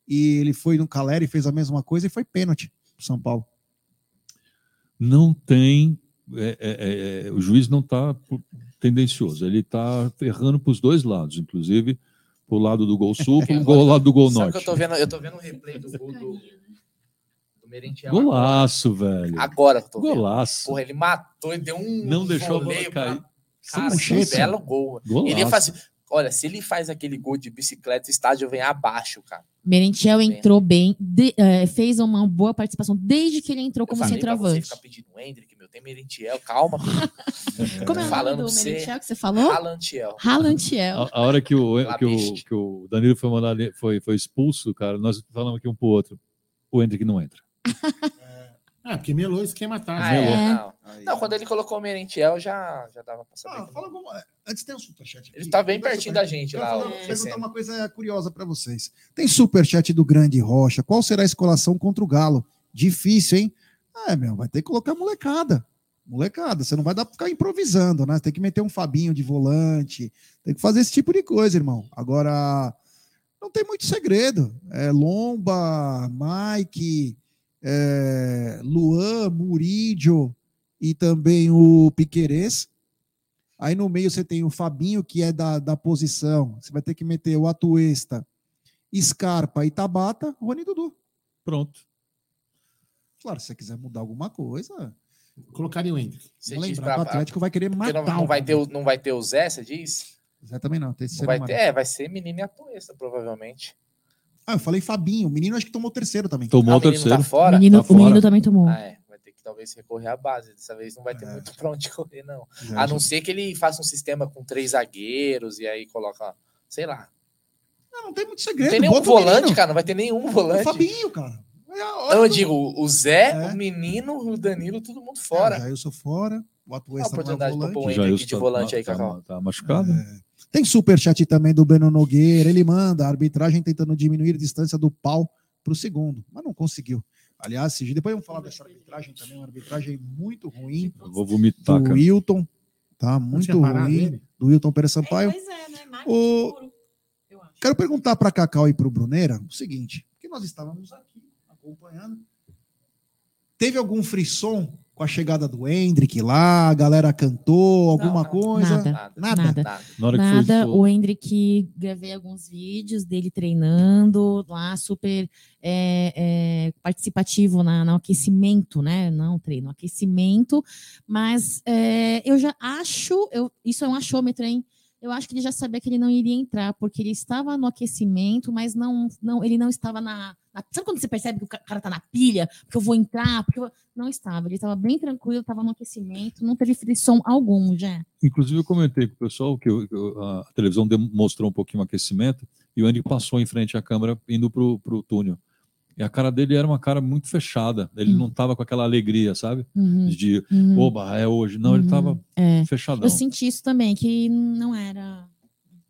e ele foi no Caleri e fez a mesma coisa e foi pênalti pro São Paulo. não tem. é, é, é, o juiz não está tendencioso, ele está errando para os dois lados, inclusive para o lado do Gol Sul e o lado do Gol Sabe que Norte. eu tô vendo, eu tô vendo o replay do gol do, do Merentiel Golaço, velho. Agora que eu tô vendo. Golaço. Porra, ele matou, ele deu um Não deixou a bola cair. pra- Cara, Sem que belo gol. Golaço. Ele ia fazer. Olha, se ele faz aquele gol de bicicleta, o estádio vem abaixo, cara. Merentiel entrou bem, de- eh, fez uma boa participação desde que ele entrou Eu como falei pra você centroavante. ficar pedindo Hendrick, meu, tem Merentiel, calma. Como é o nome do. Merentiel que você falou? Alantiel. Ralantiel. A, a hora que o, que, o, que o Danilo foi, mandado, foi, foi expulso, cara, nós falamos aqui um pro outro. O Hendrick não entra. Ah, porque melou o esquema tá. Ah, é, É. não. Aí, Não, quando ele colocou o Merentiel, já, já dava pra saber. Ah, fala alguma... Antes tem um superchat. aqui. Ele tá bem pertinho da gente Eu lá. vou falar- perguntar uma coisa curiosa para vocês. Tem superchat do Grande Rocha. Qual será a escalação contra o Galo? Difícil, hein? É, meu, vai ter que colocar molecada. Molecada, você não vai dar pra ficar improvisando, né? Tem que meter um Fabinho de volante, tem que fazer esse tipo de coisa, irmão. Agora, não tem muito segredo. É Lomba, Mike, é, Luan, Murídio e também o Piquerez. Aí no meio você tem o Fabinho, que é da, da posição. Você vai ter que meter o Atuesta, Scarpa e Tabata, Rony e Dudu. Pronto. Claro, se você quiser mudar alguma coisa, Colocaria o Hendrick. Você lembrar que pra, o Atlético vai querer matar não, não vai ter o, não vai ter o Zé, você diz? Zé também não, tem Não vai ter, é, vai ser menino e atuesta, provavelmente. Ah, eu falei Fabinho. O menino acho que tomou o terceiro também. Tomou Ah, o o menino terceiro. tá fora? o menino, tá o menino também tomou. Ah, é. Vai ter que talvez recorrer à base. Dessa vez não vai ter É. muito pra onde correr, não. Já- A não ser que ele faça um sistema com três zagueiros e aí coloca, sei lá. Não, não tem muito Não segredo. tem nenhum bota o volante, cara. Não vai ter nenhum O volante. Fabinho, cara. É a hora Não, eu digo, o Zé, É. o menino, o Danilo, todo mundo É, fora. já eu sou fora. O Atuesta não é volante. o Já de volante aí, tá, Cacau. tá machucado? Tem superchat também do Breno Nogueira. Ele manda a arbitragem tentando diminuir a distância do pau para o segundo, mas não conseguiu. Aliás, depois vamos falar dessa arbitragem também, uma arbitragem muito ruim Eu vou vomitar, do cara. Wilton, tá? Muito ruim, do Wilton Pérez Sampaio. pois é, né? Marketing O- puro, eu acho. Quero perguntar para Cacau e para o Bruneira o seguinte, porque nós estávamos aqui acompanhando. Teve algum frisson com a chegada do Hendrick lá? A galera cantou alguma não. coisa? Nada. Nada. Nada. Nada. Nada. Na hora que Nada, foi, o Hendrick, gravei alguns vídeos dele treinando lá, super é, é, participativo na, no aquecimento, né? Não treino, aquecimento. Mas é, eu já acho, eu, isso é um achômetro, hein? Eu acho que ele já sabia que ele não iria entrar, porque ele estava no aquecimento, mas não, não ele não estava na, na- Sabe quando você percebe que o ca- cara tá na pilha? Porque eu vou entrar, porque eu... Não estava, ele estava bem tranquilo, estava no aquecimento, não teve frição algum, já. Inclusive, eu comentei com o pessoal que eu- eu- a televisão mostrou um pouquinho o aquecimento e o Andy passou em frente à câmera indo para o túnel. E a cara dele era uma cara muito fechada. Ele Hum. não estava com aquela alegria, sabe? Uhum, De, uhum. oba, é hoje. Não, ele Uhum. estava É. fechadão. Eu senti isso também, que não era.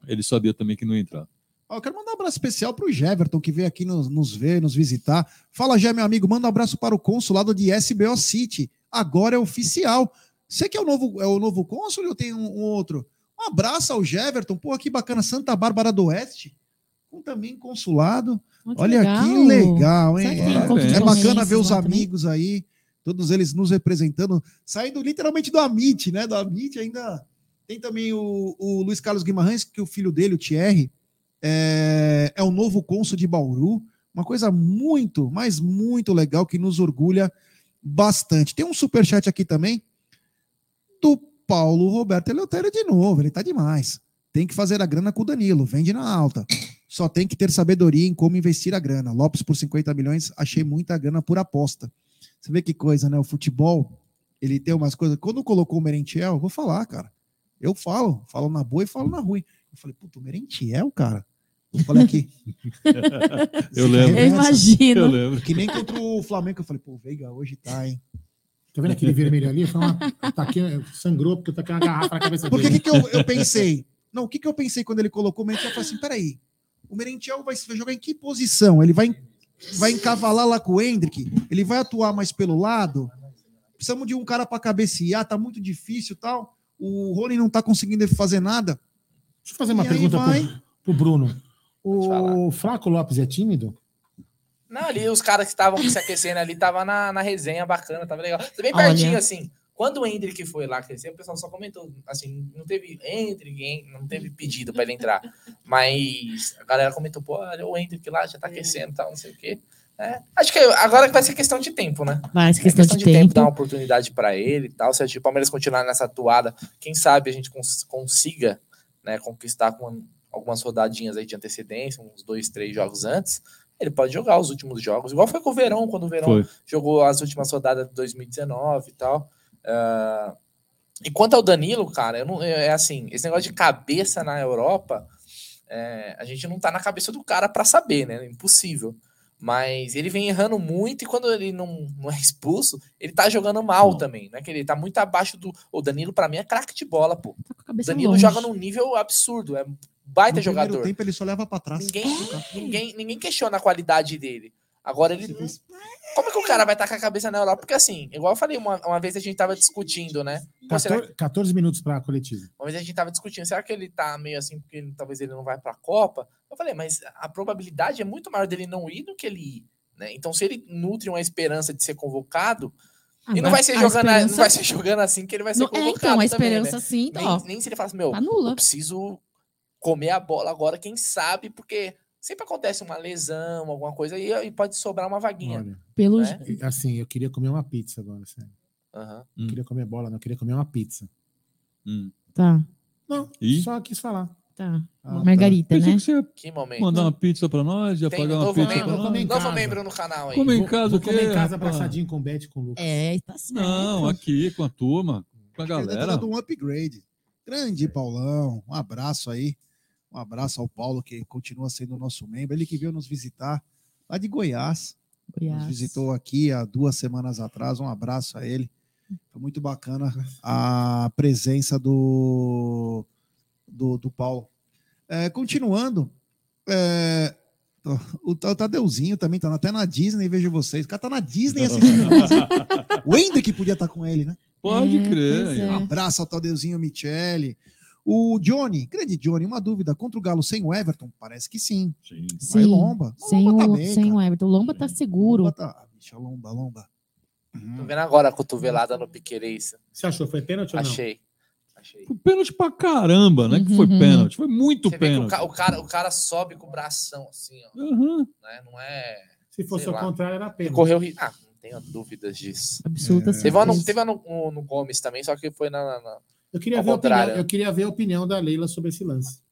Ele sabia também que não ia entrar. Ó, eu quero mandar um abraço especial para o Jeverton, que veio aqui nos, nos ver, nos visitar. Fala, Jé, meu amigo, manda um abraço para o consulado de SBO City. Agora é oficial. Você que é o novo, é o novo cônsul ou tem um, um outro? Um abraço ao Jeverton. Pô, que bacana. Santa Bárbara do Oeste. Com também consulado. Olha que Olha legal. que legal, hein? De É bacana ver os lá também? amigos aí, todos eles nos representando, saindo literalmente do Amit, né? Do Amit ainda. Tem também o, o Luiz Carlos Guimarães, que o filho dele, o Thierry, é, é o novo cônsul de Bauru. Uma coisa muito, mas muito legal que nos orgulha bastante. Tem um superchat aqui também do Paulo Roberto Eleutério de novo. Ele tá demais. Tem que fazer a grana com o Danilo, vende na alta. Só tem que ter sabedoria em como investir a grana. Lopes por 50 milhões, achei muita grana por aposta. Você vê que coisa, né? O futebol, ele tem umas coisas. Quando colocou o Merentiel, eu vou falar, cara. Eu falo, falo na boa e falo na ruim. Eu falei, puto, o Merentiel, cara. Eu falei aqui. Eu lembro. Eu Eu imagino. lembro. Que nem contra o Flamengo, eu falei, pô, Veiga hoje tá, hein? Tá vendo aquele vermelho ali? Foi uma, taquei, sangrou porque eu taquei uma garrafa na cabeça Porque dele. que, que eu, eu pensei? Não, o que, que eu pensei quando ele colocou o Merentiel? Eu falei assim, peraí, o Merentiel vai, vai jogar em que posição? Ele vai, vai encavalar lá com o Hendrick? Ele vai atuar mais pelo lado? Precisamos de um cara para cabecear, tá muito difícil e tal. O Rony não tá conseguindo fazer nada. Deixa eu fazer uma E aí pergunta vai- pro, pro Bruno. O. Flaco Lopes é tímido? Não, ali os caras que estavam se aquecendo ali, tava na, na resenha bacana, tava legal. Bem Olha. pertinho, assim. Quando o Hendrick foi lá aquecer, o pessoal só comentou, assim, não teve Hendrick, não teve pedido pra ele entrar. Mas a galera comentou, pô, olha o Hendrick lá, já tá aquecendo e tal, não sei o quê. É, acho que agora vai ser questão de tempo, né? Vai, essa É questão, de, tempo. dar uma oportunidade para ele e tal. Se o Palmeiras continuar nessa atuada, quem sabe a gente cons- consiga né, conquistar com algumas rodadinhas aí de antecedência, uns dois, três jogos antes. Ele pode jogar os últimos jogos, igual foi com o Verão, quando o Verão Foi. jogou as últimas rodadas de 2019 e tal. Ah, e quanto ao Danilo, cara, eu não, é assim, esse negócio de cabeça na Europa, é, a gente não tá na cabeça do cara para saber, né? Impossível. Mas ele vem errando muito e quando ele não, não é expulso, ele tá jogando mal também, né? Que ele tá muito abaixo do. O Danilo, pra mim, é craque de bola, pô. Tá O Danilo longe. joga num nível absurdo, é um baita no jogador. tempo ele só leva pra trás. Ninguém, ninguém, ninguém questiona a qualidade dele. Agora ele. não- Como é que o cara vai estar com a cabeça na Europa? Porque assim, igual eu falei uma, uma vez a gente tava discutindo, né? Pô, será 14, 14 minutos para a coletiva. Uma vez a gente tava discutindo, será que ele tá meio assim, porque ele- talvez ele não vai pra Copa? Eu falei, mas a probabilidade é muito maior dele não ir do que ele ir. Né? Então, se ele nutre uma esperança de ser convocado, e não vai ser a jogando, não esperança- vai ser jogando assim que ele vai ser Não, é, convocado. então, a também, esperança né? sim, nem, ó, nem se ele fala assim, meu, tá eu preciso comer a bola agora, quem sabe, porque sempre acontece uma lesão, alguma coisa, e, e pode sobrar uma vaguinha. Olha, Pelo né? assim, eu queria comer uma pizza agora, sério. Aham. Não Hum. queria comer bola, não. Eu queria comer uma pizza. Hum. Tá, Não, E? só quis falar. tá. Ah, Margarita, Pensei né? que Que momento. mandar uma pizza pra nós, Tem pagar um uma novo pizza membro, pra em nós. Novo casa. membro no canal aí. Como em casa vou o quê, comer em casa abraçadinho com o Beth com o Lucas. É, tá certo. Não, aqui com a turma, com a tá galera. dando um upgrade. Grande Paulão, um abraço aí. Um abraço ao Paulo, que continua sendo nosso membro. Ele que veio nos visitar lá de Goiás. Nos Goiás. visitou aqui há duas semanas atrás. Um abraço a ele. Foi muito bacana a presença do, do, do Paulo. É, continuando, é, o, o Tadeuzinho também tá até na Disney, vejo vocês. O cara tá na Disney assistindo. o Ender que podia estar com ele, né? Pode É, crer. pois é. Abraço ao Tadeuzinho Michele. O Johnny, grande Johnny, uma dúvida. Contra o Galo sem o Everton? Parece que sim. Sim. Vai Sim, Lomba. sem, Lomba tá o, bem, sem o Everton. O Lomba tá seguro. Lomba tá... Ah, bicha, Lomba, Lomba. Uhum. Tô vendo agora a cotovelada no Piqueires. Você achou? Foi pênalti ou não? Achei. Achei. Foi pênalti pra caramba, né? Que foi Uhum. pênalti. Foi muito Você vê que o, pênalti. ca- o cara, o cara sobe com o bração assim, ó. Uhum. né? Não é. Se fosse o contrário, era pênalti. Correu. Ah, não tenho dúvidas disso. Absoluta É. Teve uma, teve uma no, no- no Gomes também, só que foi na. na- na- Eu queria, Ao ver a opinião, eu queria ver a opinião da Leila sobre esse lance.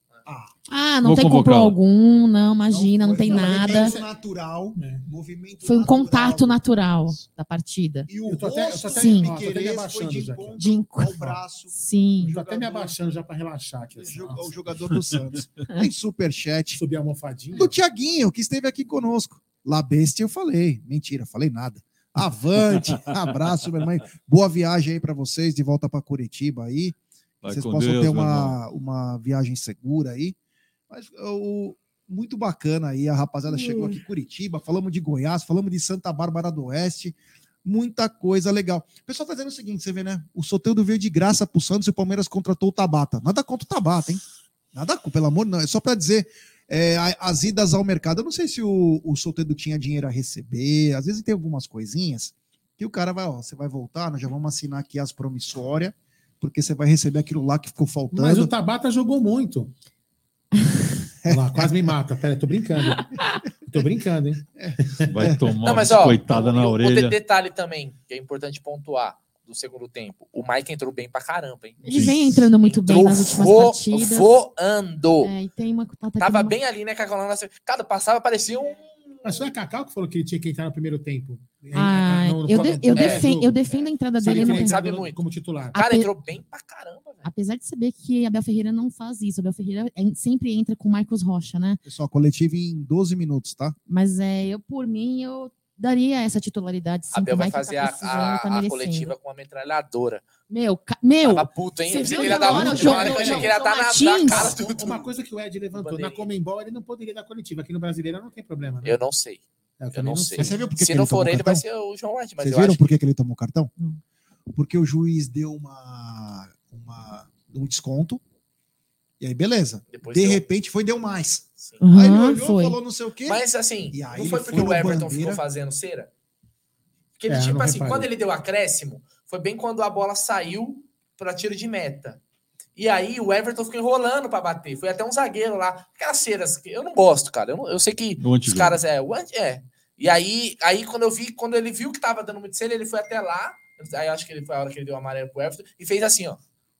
Ah, não Vou tem complô convocá-la. algum, não, imagina, não, foi tem nada. Movimento natural. É. Movimento Foi um natural. contato natural da partida. E o Eu tô até- eu tô rosto até- do ó, tô até me abaixando de já aqui. De ao braço Sim. Tô até me jogador- abaixando já para relaxar aqui. assim. ao jogador do Santos. Tem superchat Subir a almofadinha. do Tiaguinho, que esteve aqui conosco. La Bestia eu falei. Mentira, falei nada. Avante, abraço, meu irmão. Boa viagem aí para vocês, de volta para Curitiba aí. Vai vocês possam Deus, ter uma, uma viagem segura aí. Mas o, muito bacana aí, a rapaziada chegou aqui em Curitiba, falamos de Goiás, falamos de Santa Bárbara do Oeste, muita coisa legal. O pessoal tá dizendo o seguinte, você vê, né? O Soteldo veio de graça pro Santos e o Palmeiras contratou o Tabata. Nada contra o Tabata, hein? Nada, pelo amor, não, é só para dizer, é, as idas ao mercado, eu não sei se o, o Soteldo tinha dinheiro a receber, às vezes tem algumas coisinhas que o cara vai, ó, você vai voltar, nós já vamos assinar aqui as promissórias, porque você vai receber aquilo lá que ficou faltando. Mas o Tabata jogou muito. Lá, quase me mata. Pera, tô brincando. Tô brincando, hein? Vai tomar Não, mas uma ó, coitada o- na o- o orelha. de- detalhe também, que é importante pontuar do segundo tempo. O Mike entrou bem pra caramba, hein? Ele vem entrando muito bem Entrou nas últimas vo- partidas. voando. É, e tem uma. Tá, tá Tava uma- bem ali, né, Cacolana? Cada passava, parecia um. Mas foi a Cacau que falou que ele tinha que entrar no primeiro tempo. Ah, No- no- eu, de- eu, defen- jogo. eu defendo a entrada Sabe dele. no- sabe muito. Como titular. Cara, Ape- entrou bem pra caramba, velho. Apesar de saber que Abel Ferreira não faz isso, Abel Ferreira é- sempre entra com o Marcos Rocha, né? Pessoal, coletivo em 12 minutos, tá? Mas é, eu, por mim, eu daria essa titularidade. Sim, Abel vai fazer tá a, a- tá a coletiva com uma metralhadora. Meu, ca- meu, Tava puto, hein? Você Eu pensei viu que ele ia dar muito. jogo que eu achei do que ele ia dar na, cara Uma coisa que o Ed levantou, na. Comembol ele não poderia dar coletiva. Aqui no Brasileiro não tem problema. Né? Eu não sei. É, Eu também não sei. Mas você viu por que Se que não for ele, cartão? vai ser o João White. Mas Vocês eu viram por que, que ele tomou cartão? Hum. Porque o juiz deu uma, uma- um desconto. E aí, beleza. depois De deu- repente foi e deu mais. sim. aí ele olhou, foi. falou não sei o quê. Mas assim, E aí não foi foi porque o no Everton bandeira. ficou fazendo cera? Porque ele, É, tipo assim, reparei. quando ele deu acréscimo, foi bem quando a bola saiu para tiro de meta. E aí o Everton ficou enrolando para bater. Foi até um zagueiro lá. Aquelas ceras que eu não gosto, cara. Eu, não- eu sei que os caras é, o é. E aí, aí quando eu vi, quando ele viu que tava dando muito cera, ele foi até lá. Aí eu acho que ele foi a hora que ele deu o amarelo pro Everton e fez assim, ó.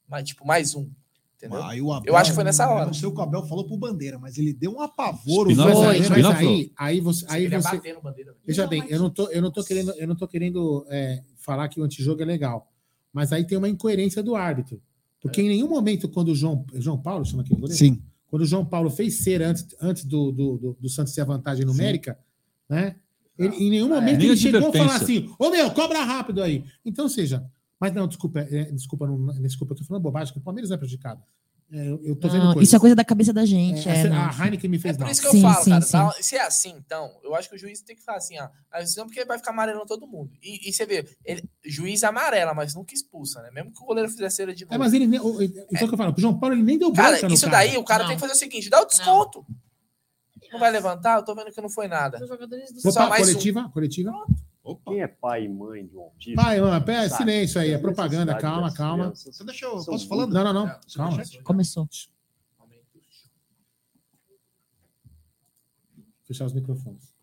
Mas, tipo, mais um. Entendeu? Aí o Abel- Eu acho que foi nessa hora. Não sei o que o Abel falou pro Bandeira, mas ele deu um apavoro. Mas, Foi, aí, mas aí, aí você, aí você, velho. Veja bem, eu não tô, eu não tô querendo, eu não tô querendo é, falar que o antijogo é legal, mas aí tem uma incoerência do árbitro, porque em nenhum momento quando o João, João Paulo chama aqui, o goleiro? Sim. quando o João Paulo fez ser antes, antes do, do, do, do Santos ter a vantagem numérica, né? Ele, em nenhum momento nem ele chegou a falar assim, ô meu, cobra rápido aí. Então, ou seja, mas não, desculpa, é, desculpa, não, desculpa, eu tô falando bobagem, que o Palmeiras é prejudicado. É, eu, eu tô vendo Não, coisas. isso é coisa da cabeça da gente. É, é, a, não. a Heineken me É fez por mal. isso que eu Sim, falo, sim, cara. sim. se é assim, então, eu acho que o juiz tem que falar assim, ó. Assim, não porque vai ficar amarelando todo mundo. E, e você vê, ele, juiz amarela, mas nunca expulsa, né? Mesmo que o goleiro fizesse cera de novo. É, mas ele nem. o- Então que eu falo, o João Paulo ele nem deu Cara, branca isso cara. daí o cara Não. tem que fazer o seguinte: dá o desconto. Não, vai levantar? Eu tô vendo que não foi nada. Os jogadores do Só Opa, mais um. coletiva, coletiva. Quem é pai e mãe de um autista? Pai, mano, pé, silêncio aí, é propaganda, calma, calma. crianças. Então deixa eu. Posso falando? Não, não, não, Não, calma. Começou. Fechar os microfones.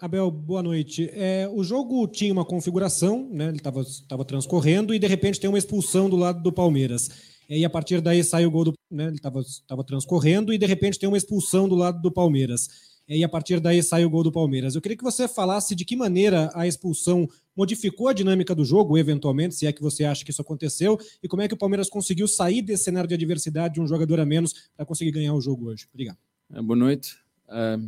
Abel, boa noite. É, o jogo tinha uma configuração, né? Ele estava transcorrendo e de repente tem uma expulsão do lado do Palmeiras. E a partir daí sai o gol do. Né, ele estava transcorrendo e de repente tem uma expulsão do lado do Palmeiras. E a partir daí sai o gol do Palmeiras. Eu queria que você falasse de que maneira a expulsão modificou a dinâmica do jogo, eventualmente, se é que você acha que isso aconteceu, e como é que o Palmeiras conseguiu sair desse cenário de adversidade de um jogador a menos para conseguir ganhar o jogo hoje. Obrigado. Ah, Boa noite. Ah,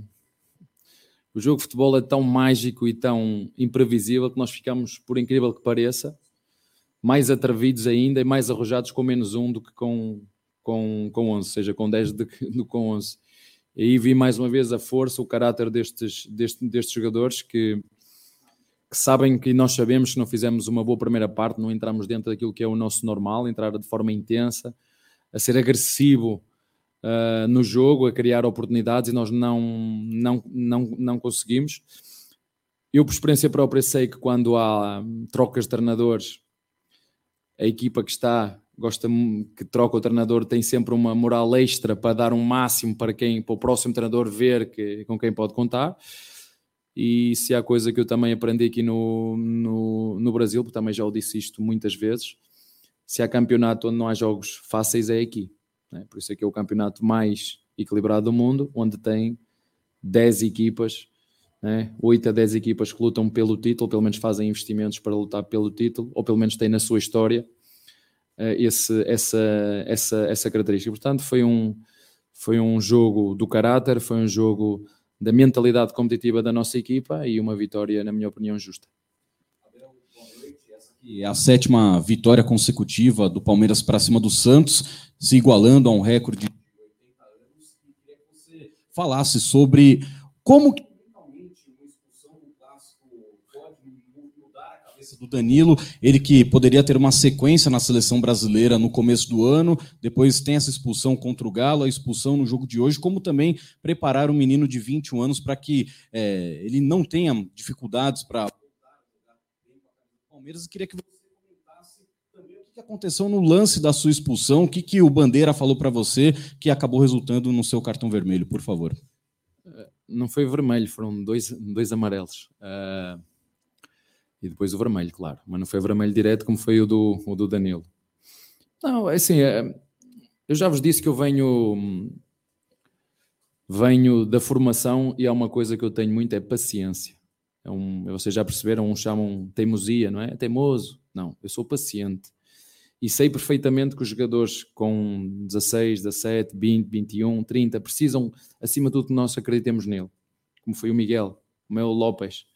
o jogo de futebol é tão mágico e tão imprevisível que nós ficamos, por incrível que pareça, mais atrevidos ainda e mais arrojados com menos um do que com, com, com 11, seja com 10 do que com 11. E aí vi mais uma vez a força, o caráter destes, deste- destes jogadores que, que sabem que nós sabemos que não fizemos uma boa primeira parte, não entramos dentro daquilo que é o nosso normal, entrar de forma intensa, a ser agressivo uh, no jogo, a criar oportunidades e nós não, não, não, não conseguimos. Eu, por experiência própria, sei que quando há trocas de treinadores, a equipa que está gosta que troca o treinador tem sempre uma moral extra para dar um máximo para quem para o próximo treinador ver que, com quem pode contar e se há coisa que eu também aprendi aqui no, no, no Brasil, porque também já o disse isto muitas vezes, se há campeonato onde não há jogos fáceis é aqui né? por isso é que é o campeonato mais equilibrado do mundo, onde tem 10 equipas, né? 8 a 10 equipas que lutam pelo título, pelo menos fazem investimentos para lutar pelo título, ou pelo menos têm na sua história eh, esse, essa, essa, essa característica. Portanto, foi um, foi um jogo do caráter, foi um jogo da mentalidade competitiva da nossa equipa e uma vitória, na minha opinião, justa. É a sétima vitória consecutiva do Palmeiras para cima do Santos, se igualando a um recorde de 80 anos. E queria que você falasse sobre como que do Danilo, ele que poderia ter uma sequência na seleção brasileira no começo do ano, depois tem essa expulsão contra o Galo, a expulsão no jogo de hoje, como também preparar um menino de 21 anos para que eh, ele não tenha dificuldades para Palmeiras e queria que você comentasse também o que aconteceu no lance da sua expulsão, o que, que o Bandeira falou para você que acabou resultando no seu cartão vermelho, por favor. Não foi vermelho, foram dois, dois amarelos. Ah, e depois o vermelho, claro. Mas não foi vermelho direto como foi o do, o do Danilo. Não, é assim, é, eu já vos disse que eu venho, venho da formação e há uma coisa que eu tenho muito, é paciência. É um, vocês já perceberam, uns chamam teimosia, não é? Teimoso. Não, eu sou paciente. E sei perfeitamente que os jogadores com 16, 17, 20, 21, 30 precisam, acima de tudo, que nós acreditemos nele. Como foi o Miguel, como é o Lopes,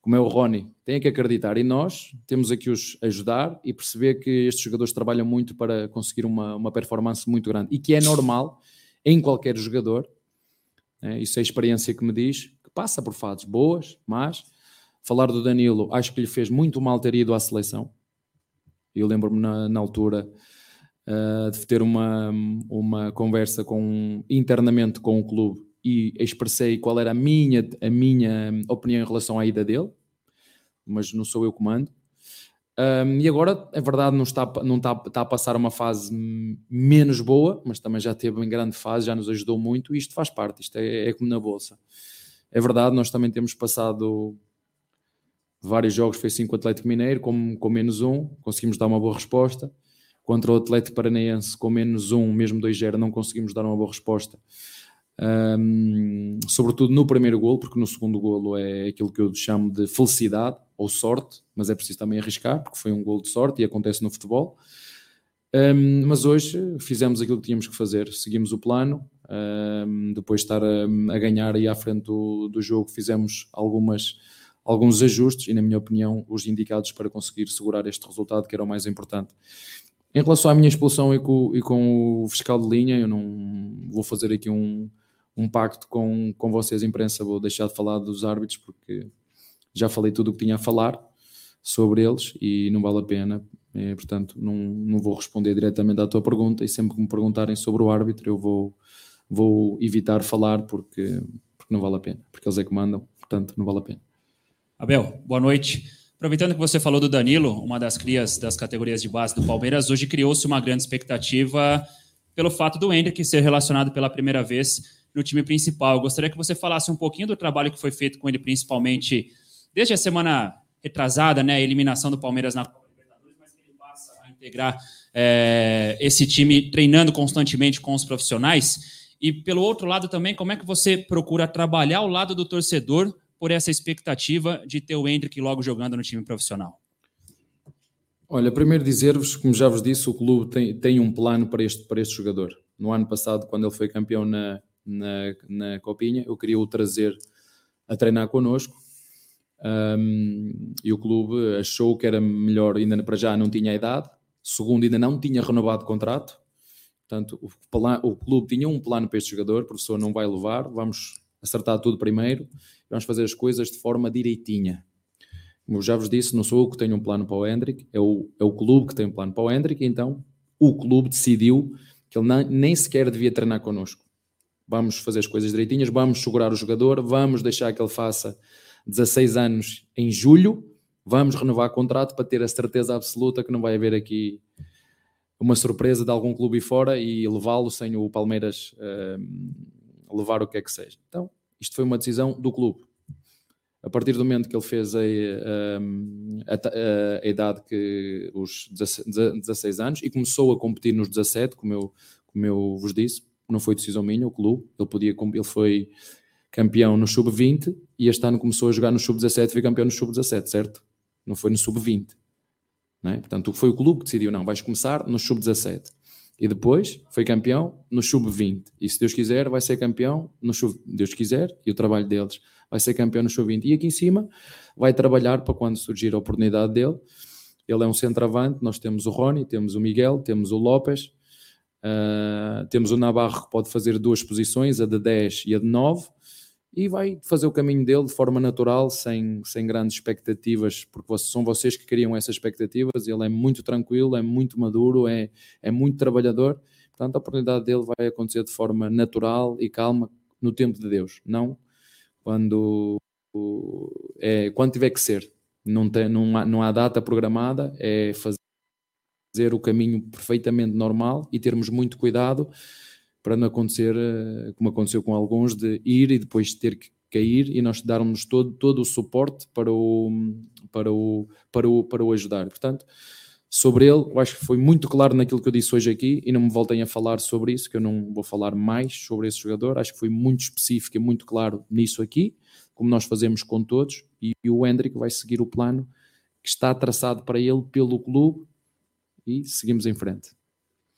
como é o Rony. Têm que acreditar. E nós temos aqui os ajudar e perceber que estes jogadores trabalham muito para conseguir uma, uma performance muito grande. E que é normal em qualquer jogador. né? Isso é a experiência que me diz, passa por fases boas, mas falar do Danilo, acho que lhe fez muito mal ter ido à seleção. Eu lembro-me na, na altura uh, de ter uma, uma conversa com, internamente com o clube e expressei qual era a minha, a minha opinião em relação à ida dele, mas não sou eu que mando. Um, e agora, é verdade, não, está, não está, está a passar uma fase menos boa, mas também já teve em grande fase, já nos ajudou muito, e isto faz parte, isto é, é como na Bolsa. É verdade, nós também temos passado vários jogos, foi assim com o Atlético Mineiro, com, com menos um, conseguimos dar uma boa resposta. Contra o Atlético Paranaense, com menos um, mesmo 2-0, não conseguimos dar uma boa resposta. Um, sobretudo no primeiro golo, porque no segundo golo é aquilo que eu chamo de felicidade ou sorte, mas é preciso também arriscar, porque foi um golo de sorte e acontece no futebol. Um, mas hoje fizemos aquilo que tínhamos que fazer, seguimos o plano, depois de estar a, a, ganhar aí à frente do, do jogo, fizemos algumas, alguns ajustes e, na minha opinião, os indicados para conseguir segurar este resultado, que era o mais importante. Em relação à minha expulsão e com, e com o fiscal de linha, eu não vou fazer aqui um, um pacto com, com vocês, imprensa, vou deixar de falar dos árbitros porque já falei tudo o que tinha a falar sobre eles e não vale a pena. É, portanto, não, não vou responder diretamente à tua pergunta e sempre que me perguntarem sobre o árbitro, eu vou, vou evitar falar porque, porque não vale a pena, porque eles é que mandam, portanto, não vale a pena. Abel, boa noite. Aproveitando que você falou do Danilo, uma das crias das categorias de base do Palmeiras, hoje criou-se uma grande expectativa pelo fato do Hendrick ser relacionado pela primeira vez no time principal. Eu gostaria que você falasse um pouquinho do trabalho que foi feito com ele, principalmente desde a semana retrasada, né, a eliminação do Palmeiras na Copa Libertadores, mas que ele passa a integrar é, esse time treinando constantemente com os profissionais. E pelo outro lado também, como é que você procura trabalhar ao lado do torcedor por essa expectativa de ter o Hendrick logo jogando no time profissional? Olha, primeiro dizer-vos, como já vos disse, o clube tem, tem um plano para este, para este jogador. No ano passado, quando ele foi campeão na, na, na Copinha, eu queria o trazer a treinar connosco um, e o clube achou que era melhor, ainda para já não tinha idade, segundo, ainda não tinha renovado o contrato, portanto, o, o clube tinha um plano para este jogador, o professor não vai levar, vamos acertar tudo primeiro, vamos fazer as coisas de forma direitinha. Como já vos disse, não sou eu que tenho um plano para o Hendrick, é o, é o clube que tem um plano para o Hendrick, então o clube decidiu que ele não, nem sequer devia treinar connosco vamos fazer as coisas direitinhas, vamos segurar o jogador, vamos deixar que ele faça 16 anos em julho, vamos renovar o contrato para ter a certeza absoluta que não vai haver aqui uma surpresa de algum clube fora e levá-lo sem o Palmeiras uh, levar o que é que seja. Então, isto foi uma decisão do clube. A partir do momento que ele fez a, a, a, a idade que os 16 anos e começou a competir nos 17, como eu, como eu vos disse, não foi decisão minha, o clube, ele podia, ele foi campeão no sub-20 e este ano começou a jogar no sub-17 e foi campeão no sub-17, certo? Não foi no sub-20. É? Portanto, foi o clube que decidiu, não, vais começar no sub-17. E depois foi campeão no sub-20. E se Deus quiser, vai ser campeão no sub Deus quiser, e o trabalho deles vai ser campeão no sub-20. E aqui em cima vai trabalhar para quando surgir a oportunidade dele. Ele é um centroavante, nós temos o Rony, temos o Miguel, temos o Lopes, Uh, temos o Navarro que pode fazer duas posições, a de 10 e a de 9, e vai fazer o caminho dele de forma natural, sem, sem grandes expectativas, porque são vocês que criam essas expectativas. Ele é muito tranquilo, é muito maduro, é, é muito trabalhador. Portanto, a oportunidade dele vai acontecer de forma natural e calma no tempo de Deus, não quando, é, quando tiver que ser. Não, tem, não, há, não há data programada, é fazer o caminho perfeitamente normal e termos muito cuidado para não acontecer, eh, como aconteceu com alguns, de ir e depois ter que cair e nós darmos todo, todo o suporte para o, para, o, para, o, para o ajudar. Portanto, sobre ele, eu acho que foi muito claro naquilo que eu disse hoje aqui e não me voltem a falar sobre isso, que eu não vou falar mais sobre esse jogador. Acho que foi muito específico e muito claro nisso aqui, como nós fazemos com todos, e, e o Hendrick vai seguir o plano que está traçado para ele pelo clube e seguimos em frente.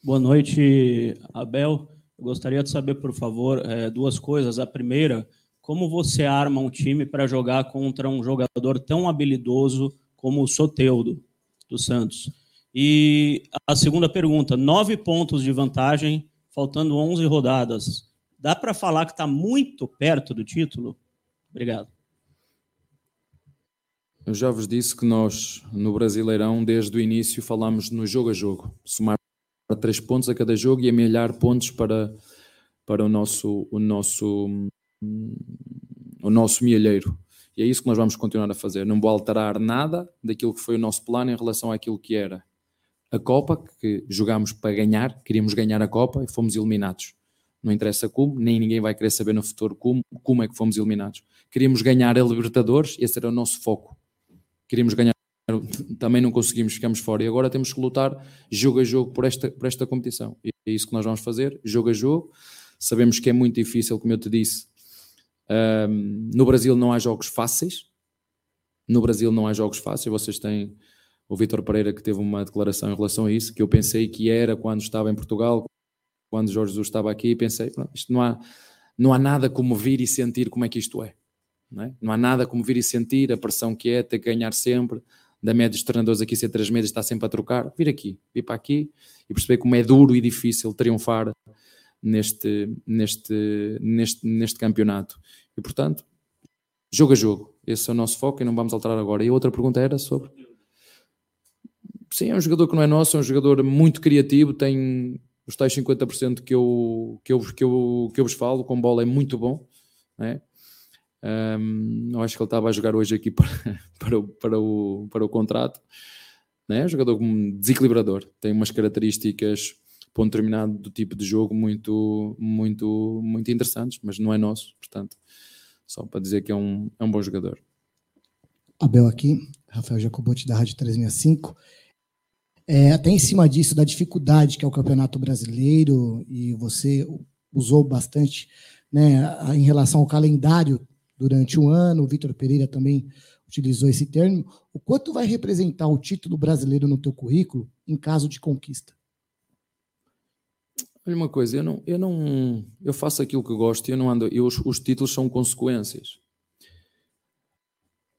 Boa noite, Abel. Eu gostaria de saber, por favor, é, duas coisas. A primeira, como você arma um time para jogar contra um jogador tão habilidoso como o Soteudo, do Santos? E a segunda pergunta, nove pontos de vantagem, faltando 11 rodadas. Dá para falar que está muito perto do título? Obrigado. Eu já vos disse que nós, no Brasileirão, desde o início, falamos no jogo a jogo. Somar três pontos a cada jogo e amelhar pontos para, para o nosso, o nosso, o nosso mielheiro. E é isso que nós vamos continuar a fazer. Não vou alterar nada daquilo que foi o nosso plano em relação àquilo que era a Copa, que jogámos para ganhar, queríamos ganhar a Copa e fomos eliminados. Não interessa como, nem ninguém vai querer saber no futuro como, como é que fomos eliminados. Queríamos ganhar a Libertadores, esse era o nosso foco queríamos ganhar, também não conseguimos, ficamos fora. E agora temos que lutar jogo a jogo por esta, por esta competição. E é isso que nós vamos fazer, jogo a jogo, Sabemos que é muito difícil, como eu te disse. Um, no Brasil não há jogos fáceis. No Brasil não há jogos fáceis. Vocês têm o Vitor Pereira que teve uma declaração em relação a isso, que eu pensei que era quando estava em Portugal, quando Jorge Jesus estava aqui, pensei, pronto, isto não há, não há nada como vir e sentir como é que isto é. Não, é? não há nada como vir e sentir a pressão que é ter que ganhar sempre, da média dos treinadores aqui ser três meses, está sempre a trocar, vir aqui, vir para aqui e perceber como é duro e difícil triunfar neste, neste, neste, neste campeonato. E portanto, jogo a jogo, esse é o nosso foco e não vamos alterar agora. E a outra pergunta era sobre. Sim, é um jogador que não é nosso, é um jogador muito criativo, tem os tais 50% que eu, que, eu, que, eu, que eu vos falo, com bola é muito bom. Né? Um, eu acho que ele estava a jogar hoje aqui para, para, o, para, o, para o contrato. Né? Jogador desequilibrador, tem umas características para um determinado do tipo de jogo muito, muito, muito interessantes, mas não é nosso, portanto, só para dizer que é um, é um bom jogador. Abel aqui, Rafael Jacobotti da Rádio 365. É, até em cima disso, da dificuldade que é o Campeonato Brasileiro, e você usou bastante né, em relação ao calendário durante o ano, o Vitor Pereira também utilizou esse termo. O quanto vai representar o título brasileiro no teu currículo em caso de conquista? Olha uma coisa, eu não, eu não, eu faço aquilo que gosto e eu não ando, eu, os, os títulos são consequências.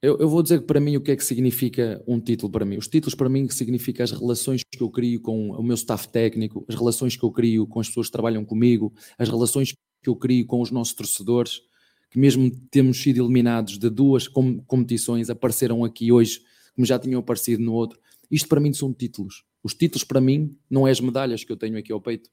Eu, eu, vou dizer que para mim o que é que significa um título para mim. Os títulos para mim significa as relações que eu crio com o meu staff técnico, as relações que eu crio com as pessoas que trabalham comigo, as relações que eu crio com os nossos torcedores, que mesmo temos sido eliminados de duas com competições, apareceram aqui hoje, como já tinham aparecido no outro. Isto para mim são títulos. Os títulos para mim não é as medalhas que eu tenho aqui ao peito.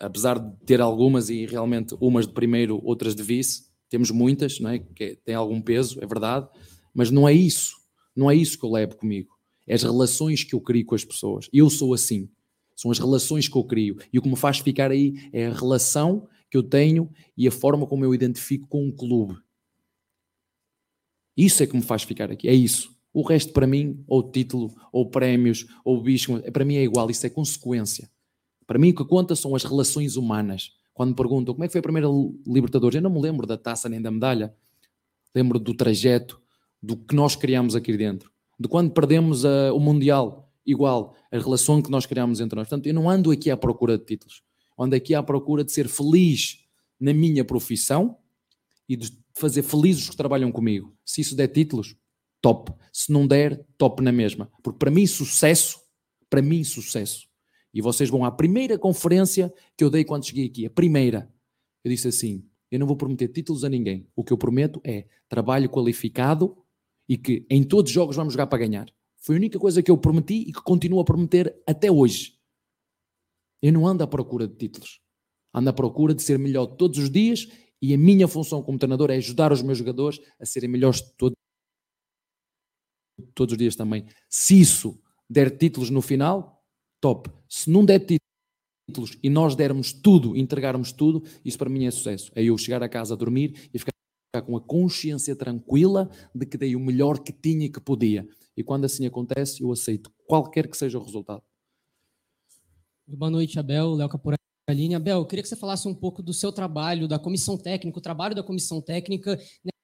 Apesar de ter algumas e realmente umas de primeiro, outras de vice, temos muitas, não é? que tem algum peso, é verdade, mas não é isso, não é isso que eu levo comigo. É as relações que eu crio com as pessoas. Eu sou assim. São as relações que eu crio. E o que me faz ficar aí é a relação que eu tenho e a forma como eu identifico com um clube. Isso é que me faz ficar aqui. É isso. O resto, para mim, ou título, ou prémios, ou bicho, para mim é igual. Isso é consequência. Para mim, o que conta são as relações humanas quando me perguntam como é que foi a primeira Libertadores, eu não me lembro da taça nem da medalha, lembro do trajeto, do que nós criamos aqui dentro, de quando perdemos a, o Mundial, igual, a relação que nós criamos entre nós. Portanto, eu não ando aqui à procura de títulos, ando aqui à procura de ser feliz na minha profissão e de fazer felizes os que trabalham comigo. Se isso der títulos, top. Se não der, top na mesma. Porque para mim, sucesso, para mim, sucesso e vocês vão à primeira conferência que eu dei quando cheguei aqui, a primeira. Eu disse assim: eu não vou prometer títulos a ninguém. O que eu prometo é trabalho qualificado e que em todos os jogos vamos jogar para ganhar. Foi a única coisa que eu prometi e que continuo a prometer até hoje. Eu não ando à procura de títulos. Ando à procura de ser melhor todos os dias e a minha função como treinador é ajudar os meus jogadores a serem melhores todos, todos os dias também. Se isso der títulos no final, top. Se não der títulos e nós dermos tudo, entregarmos tudo, isso para mim é sucesso. É eu chegar a casa a dormir e ficar com a consciência tranquila de que dei o melhor que tinha e que podia. E quando assim acontece, eu aceito qualquer que seja o resultado. Boa noite, Abel. Léo Capuralini. Abel, eu queria que você falasse um pouco do seu trabalho, da comissão técnica, o trabalho da comissão técnica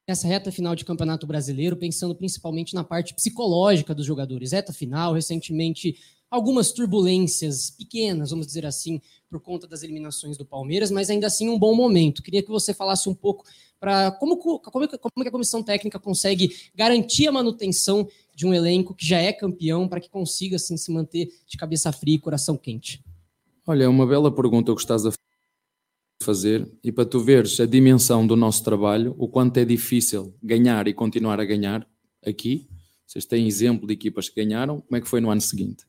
nessa reta final de Campeonato Brasileiro, pensando principalmente na parte psicológica dos jogadores. Reta final, recentemente algumas turbulências pequenas, vamos dizer assim, por conta das eliminações do Palmeiras, mas ainda assim um bom momento. Queria que você falasse um pouco para como, como, como que a comissão técnica consegue garantir a manutenção de um elenco que já é campeão para que consiga assim se manter de cabeça fria e coração quente. Olha, é uma bela pergunta o que estás a fazer e para tu veres a dimensão do nosso trabalho, o quanto é difícil ganhar e continuar a ganhar aqui. Vocês têm exemplo de equipas que ganharam, como é que foi no ano seguinte?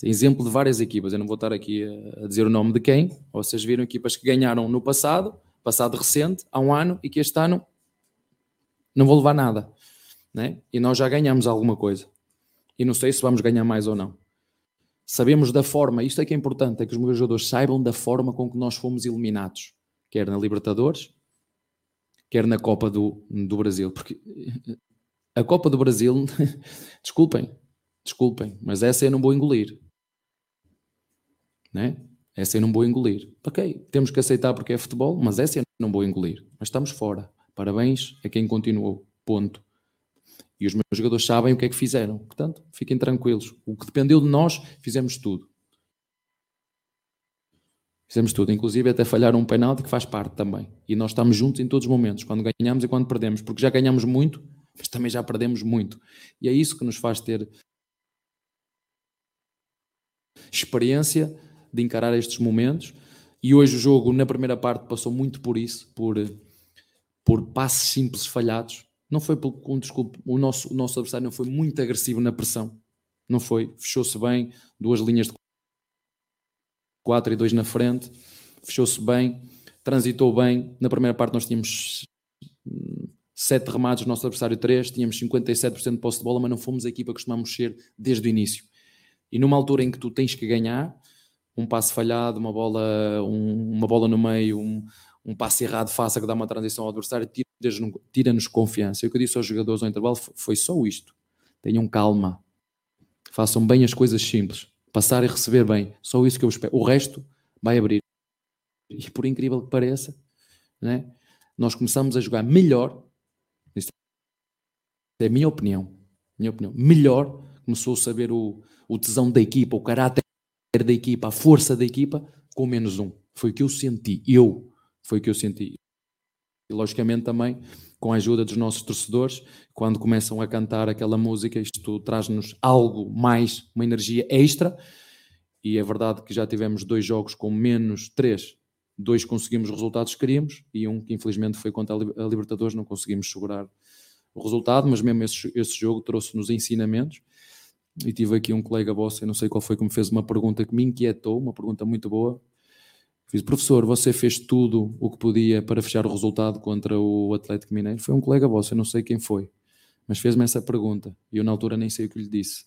Tem exemplo de várias equipas, eu não vou estar aqui a dizer o nome de quem, vocês viram equipas que ganharam no passado, passado recente, há um ano, e que este ano não vou levar nada. Né? E nós já ganhamos alguma coisa. E não sei se vamos ganhar mais ou não. Sabemos da forma, isto é que é importante, é que os meus jogadores saibam da forma com que nós fomos eliminados, quer na Libertadores, quer na Copa do, do Brasil. Porque a Copa do Brasil, desculpem, desculpem, mas essa eu não vou engolir né? Essa eu não vou engolir. Ok, temos que aceitar porque é futebol, mas essa eu não vou engolir. Mas estamos fora. Parabéns a quem continuou. Ponto. E os meus jogadores sabem o que é que fizeram. Portanto, fiquem tranquilos. O que dependeu de nós, fizemos tudo. Fizemos tudo, inclusive até falhar um penalti que faz parte também. E nós estamos juntos em todos os momentos, quando ganhamos e quando perdemos, porque já ganhamos muito, mas também já perdemos muito. E é isso que nos faz ter experiência de encarar estes momentos. E hoje o jogo, na primeira parte, passou muito por isso, por, por passes simples falhados. Não foi um, desculpe, o nosso, o nosso adversário não foi muito agressivo na pressão. Não foi. Fechou-se bem, duas linhas de 4 e 2 na frente, fechou-se bem, transitou bem. Na primeira parte nós tínhamos 7 remates, nosso adversário 3, tínhamos 57% de posse de bola, mas não fomos a equipa que costumamos ser desde o início. E numa altura em que tu tens que ganhar, um passe falhado, uma bola, um, uma bola no meio, um, um passe errado faça que dá uma transição ao adversário, tira-nos tira confiança. E o que eu disse aos jogadores ao intervalo foi só isto. Tenham calma. Façam bem as coisas simples passar e receber bem. Só isso que eu espero. O resto vai abrir. E por incrível que pareça, né, nós começamos a jogar melhor. Isto é a minha opinião. Minha opinião. Melhor. Começou a saber o, o tesão da equipa, o caráter da equipa, a força da equipa, com menos um. Foi o que eu senti. Eu. Foi o que eu senti. E logicamente também com a ajuda dos nossos torcedores, quando começam a cantar aquela música, isto traz-nos algo mais, uma energia extra. E é verdade que já tivemos dois jogos com menos três, dois conseguimos os resultados que queríamos e um que infelizmente foi contra a Libertadores, não conseguimos segurar o resultado, mas mesmo esse, esse jogo trouxe-nos ensinamentos. E tive aqui um colega vosso, eu não sei qual foi, que me fez uma pergunta que me inquietou, uma pergunta muito boa, Fiz, professor, você fez tudo o que podia para fechar o resultado contra o Atlético Mineiro? Foi um colega vosso, eu não sei quem foi, mas fez-me essa pergunta e eu na altura nem sei o que lhe disse.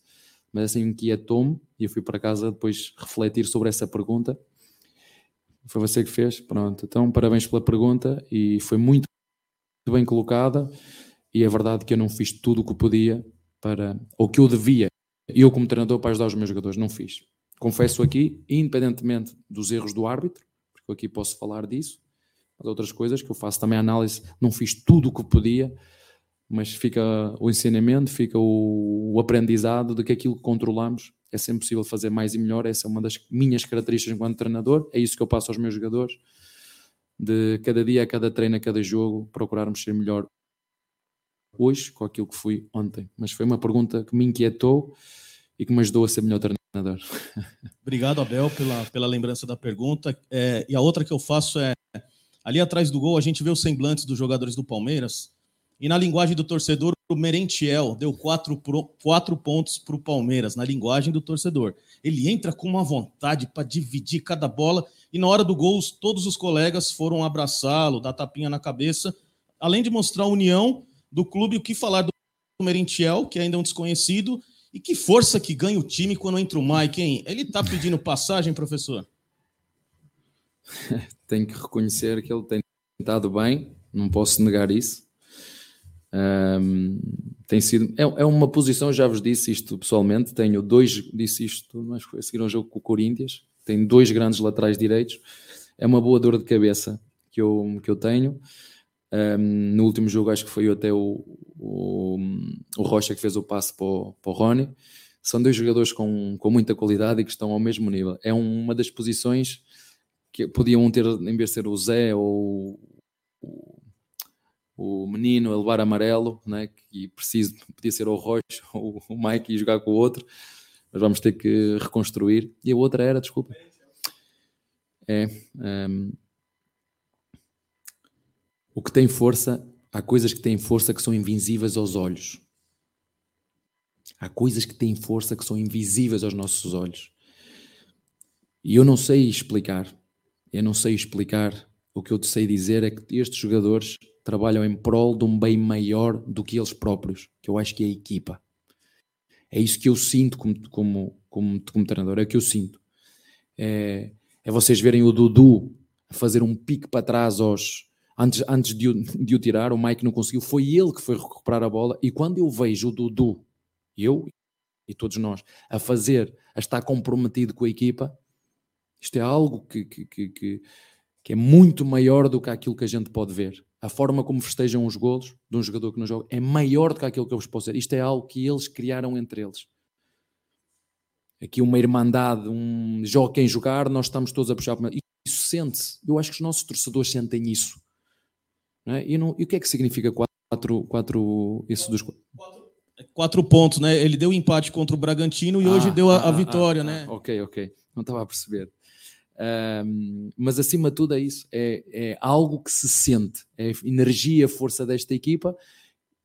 Mas assim inquietou-me e eu fui para casa depois refletir sobre essa pergunta. Foi você que fez? Pronto, então parabéns pela pergunta e foi muito bem colocada e é verdade que eu não fiz tudo o que podia para, ou que eu devia, eu como treinador para ajudar os meus jogadores, não fiz. Confesso aqui, independentemente dos erros do árbitro, eu aqui posso falar disso, mas outras coisas que eu faço também análise, não fiz tudo o que podia, mas fica o ensinamento, fica o, o aprendizado de que aquilo que controlamos é sempre possível fazer mais e melhor. Essa é uma das minhas características enquanto treinador, é isso que eu passo aos meus jogadores, de cada dia, a cada treino, a cada jogo, procurarmos ser melhor hoje com aquilo que fui ontem. Mas foi uma pergunta que me inquietou e que me ajudou a ser melhor treinador. Obrigado, Abel, pela, pela lembrança da pergunta. É, e a outra que eu faço é: ali atrás do gol, a gente vê os semblantes dos jogadores do Palmeiras. E na linguagem do torcedor, o Merentiel deu quatro, pro, quatro pontos para o Palmeiras, na linguagem do torcedor. Ele entra com uma vontade para dividir cada bola, e na hora do gol, todos os colegas foram abraçá-lo, dar tapinha na cabeça, além de mostrar a união do clube, o que falar do Merentiel, que ainda é um desconhecido, e que força que ganha o time quando entra o Mike, hein? Ele tá pedindo passagem, professor? Tenho que reconhecer que ele tem estado bem, não posso negar isso. Um, tem sido, é, é, uma posição, já vos disse isto pessoalmente, tenho dois, disse isto, mas foi a seguir um jogo com o Corinthians, tenho dois grandes laterais direitos, é uma boa dor de cabeça que eu, que eu tenho. Um, no último jogo, acho que foi até o, o, o Rocha que fez o passe para o, para o Rony. São dois jogadores com, com muita qualidade e que estão ao mesmo nível. É uma das posições que podiam ter, em vez de ser o Zé ou o, o menino a levar amarelo, né, que preciso, podia ser o Rocha ou o Mike e jogar com o outro, mas vamos ter que reconstruir. E a outra era, desculpa. É. Um, o que tem força, há coisas que têm força que são invisíveis aos olhos. Há coisas que têm força que são invisíveis aos nossos olhos. E eu não sei explicar. Eu não sei explicar. O que eu te sei dizer é que estes jogadores trabalham em prol de um bem maior do que eles próprios, que eu acho que é a equipa. É isso que eu sinto como, como, como, como treinador, é o que eu sinto. É, é vocês verem o Dudu a fazer um pique para trás aos, antes, antes de, o, de o tirar, o Mike não conseguiu, foi ele que foi recuperar a bola. E quando eu vejo o Dudu, eu e todos nós, a fazer, a estar comprometido com a equipa, Isto é algo que, que, que, que, que é muito maior do que aquilo que a gente pode ver. A forma como festejam os golos de um jogador que não joga é maior do que aquilo que eu vos posso dizer. Isto é algo que eles criaram entre eles. Aqui uma irmandade, um joga quem jogar, nós estamos todos a puxar. Isso sente-se. Eu acho que os nossos torcedores sentem isso. Não é? e, não, e o que é que significa quatro, quatro isso dos Quatro pontos, né? Ele deu empate contra o Bragantino e hoje deu a, a ah, vitória, ah, né? ah, ok, ok. Não estava a perceber. Um, mas acima de tudo é isso, é, é algo que se sente, é a energia, a força desta equipa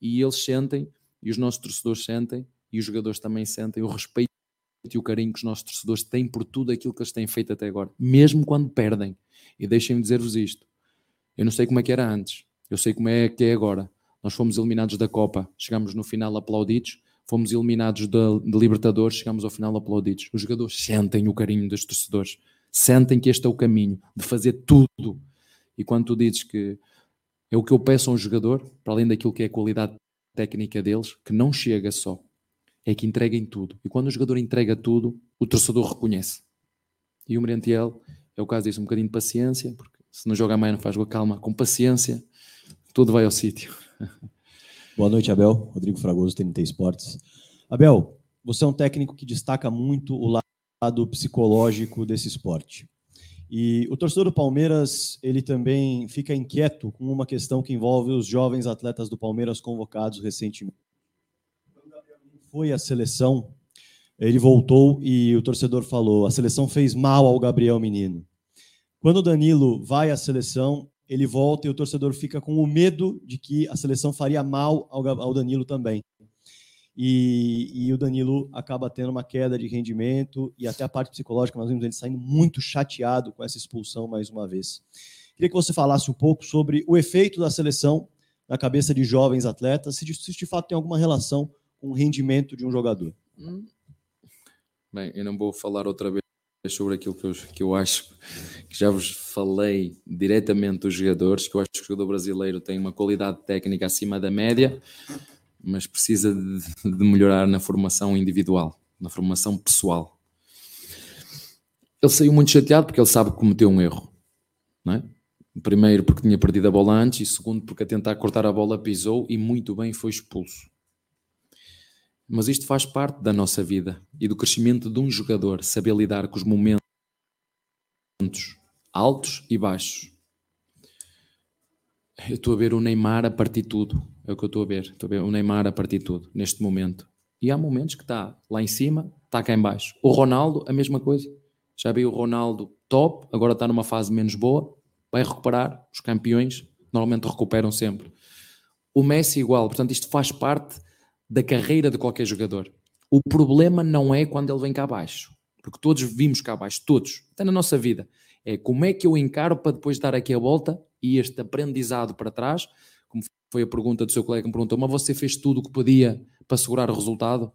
e eles sentem, e os nossos torcedores sentem, e os jogadores também sentem o respeito e o carinho que os nossos torcedores têm por tudo aquilo que eles têm feito até agora, mesmo quando perdem. E deixem-me dizer-vos isto: eu não sei como é que era antes, eu sei como é que é agora. Nós fomos eliminados da Copa, chegamos no final aplaudidos, fomos eliminados de, de Libertadores, chegamos ao final aplaudidos. Os jogadores sentem o carinho dos torcedores, sentem que este é o caminho de fazer tudo. E quando tu dizes que é o que eu peço a um jogador, para além daquilo que é a qualidade técnica deles, que não chega só, é que entreguem tudo. E quando o jogador entrega tudo, o torcedor reconhece. E o Merentiel é o caso disso, um bocadinho de paciência, porque se não joga mais não faz gol, calma, com paciência, tudo vai ao sítio. Boa noite, Abel. Rodrigo Fragoso, TNT Esportes. Abel, você é um técnico que destaca muito o lado psicológico desse esporte. E o torcedor do Palmeiras, ele também fica inquieto com uma questão que envolve os jovens atletas do Palmeiras convocados recentemente. Foi a seleção, ele voltou e o torcedor falou: a seleção fez mal ao Gabriel Menino. Quando o Danilo vai à seleção, ele volta e o torcedor fica com o medo de que a seleção faria mal ao, Danilo também. E, e, o Danilo acaba tendo uma queda de rendimento e até a parte psicológica, nós vimos ele saindo muito chateado com essa expulsão mais uma vez. Queria que você falasse um pouco sobre o efeito da seleção na cabeça de jovens atletas, se de, se de fato tem alguma relação com o rendimento de um jogador. Bem, eu não vou falar outra vez sobre aquilo que eu, que eu acho que já vos falei diretamente dos jogadores, que eu acho que o jogador brasileiro tem uma qualidade técnica acima da média, mas precisa de, de melhorar na formação individual, na formação pessoal. Ele saiu muito chateado porque ele sabe que cometeu um erro, não é? Primeiro porque tinha perdido a bola antes e segundo porque a tentar cortar a bola pisou e muito bem foi expulso. Mas isto faz parte da nossa vida e do crescimento de um jogador, saber lidar com os momentos altos e baixos. Eu estou a ver o Neymar a partir tudo. É o que eu estou a ver. Estou a ver o Neymar a partir tudo, neste momento. E há momentos que está lá em cima, está cá em baixo. O Ronaldo, a mesma coisa. Já vi o Ronaldo top, agora está numa fase menos boa, vai recuperar. Os campeões normalmente recuperam sempre. O Messi igual. Portanto, isto faz parte da carreira de qualquer jogador. O problema não é quando ele vem cá abaixo, porque todos vimos cá abaixo, todos, até na nossa vida. É como é que eu encaro para depois dar aqui a volta e este aprendizado para trás, como foi a pergunta do seu colega que me perguntou, mas você fez tudo o que podia para segurar o resultado?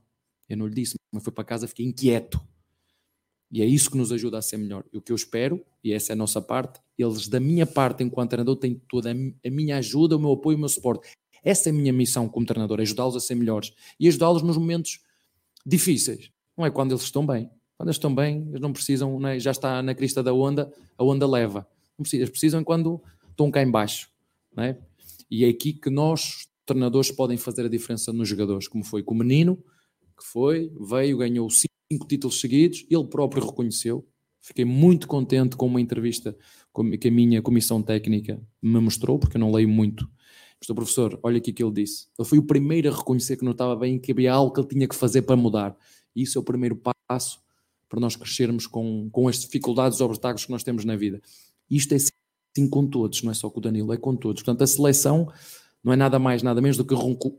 Eu não lhe disse, mas foi para casa, fiquei inquieto. E é isso que nos ajuda a ser melhor. E o que eu espero, e essa é a nossa parte, eles da minha parte enquanto treinador têm toda a minha ajuda, o meu apoio, o meu suporte. Essa é a minha missão como treinador, ajudá-los a ser melhores e ajudá-los nos momentos difíceis. Não é quando eles estão bem. Quando eles estão bem, eles não precisam, é? já está na crista da onda, a onda leva. Não precisam, eles precisam quando estão cá embaixo. Não é? E é aqui que nós, treinadores, podem fazer a diferença nos jogadores, como foi com o menino, que foi, veio, ganhou cinco títulos seguidos, ele próprio reconheceu. Fiquei muito contente com uma entrevista que a minha comissão técnica me mostrou, porque eu não leio muito Estou professor, olha aqui o que ele disse. Ele foi o primeiro a reconhecer que não estava bem, que havia algo que ele tinha que fazer para mudar. E isso é o primeiro passo para nós crescermos com, com as dificuldades, os obstáculos que nós temos na vida. Isto é sim com todos, não é só com o Danilo, é com todos. Portanto, a seleção não é nada mais, nada menos do que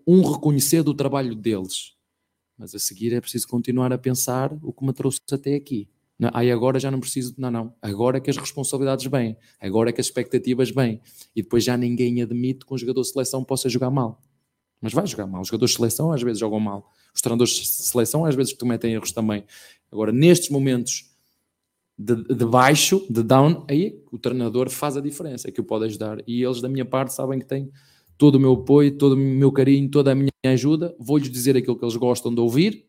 um reconhecer do trabalho deles. Mas a seguir é preciso continuar a pensar o que me trouxe até aqui. Aí agora já não preciso, não, não. Agora é que as responsabilidades vêm, agora é que as expectativas vêm. E depois já ninguém admite que um jogador de seleção possa jogar mal. Mas vai jogar mal. Os jogadores de seleção às vezes jogam mal. Os treinadores de seleção às vezes cometem erros também. Agora, nestes momentos de, de baixo, de down, aí o treinador faz a diferença, é que o pode ajudar. E eles, da minha parte, sabem que têm todo o meu apoio, todo o meu carinho, toda a minha ajuda. Vou-lhes dizer aquilo que eles gostam de ouvir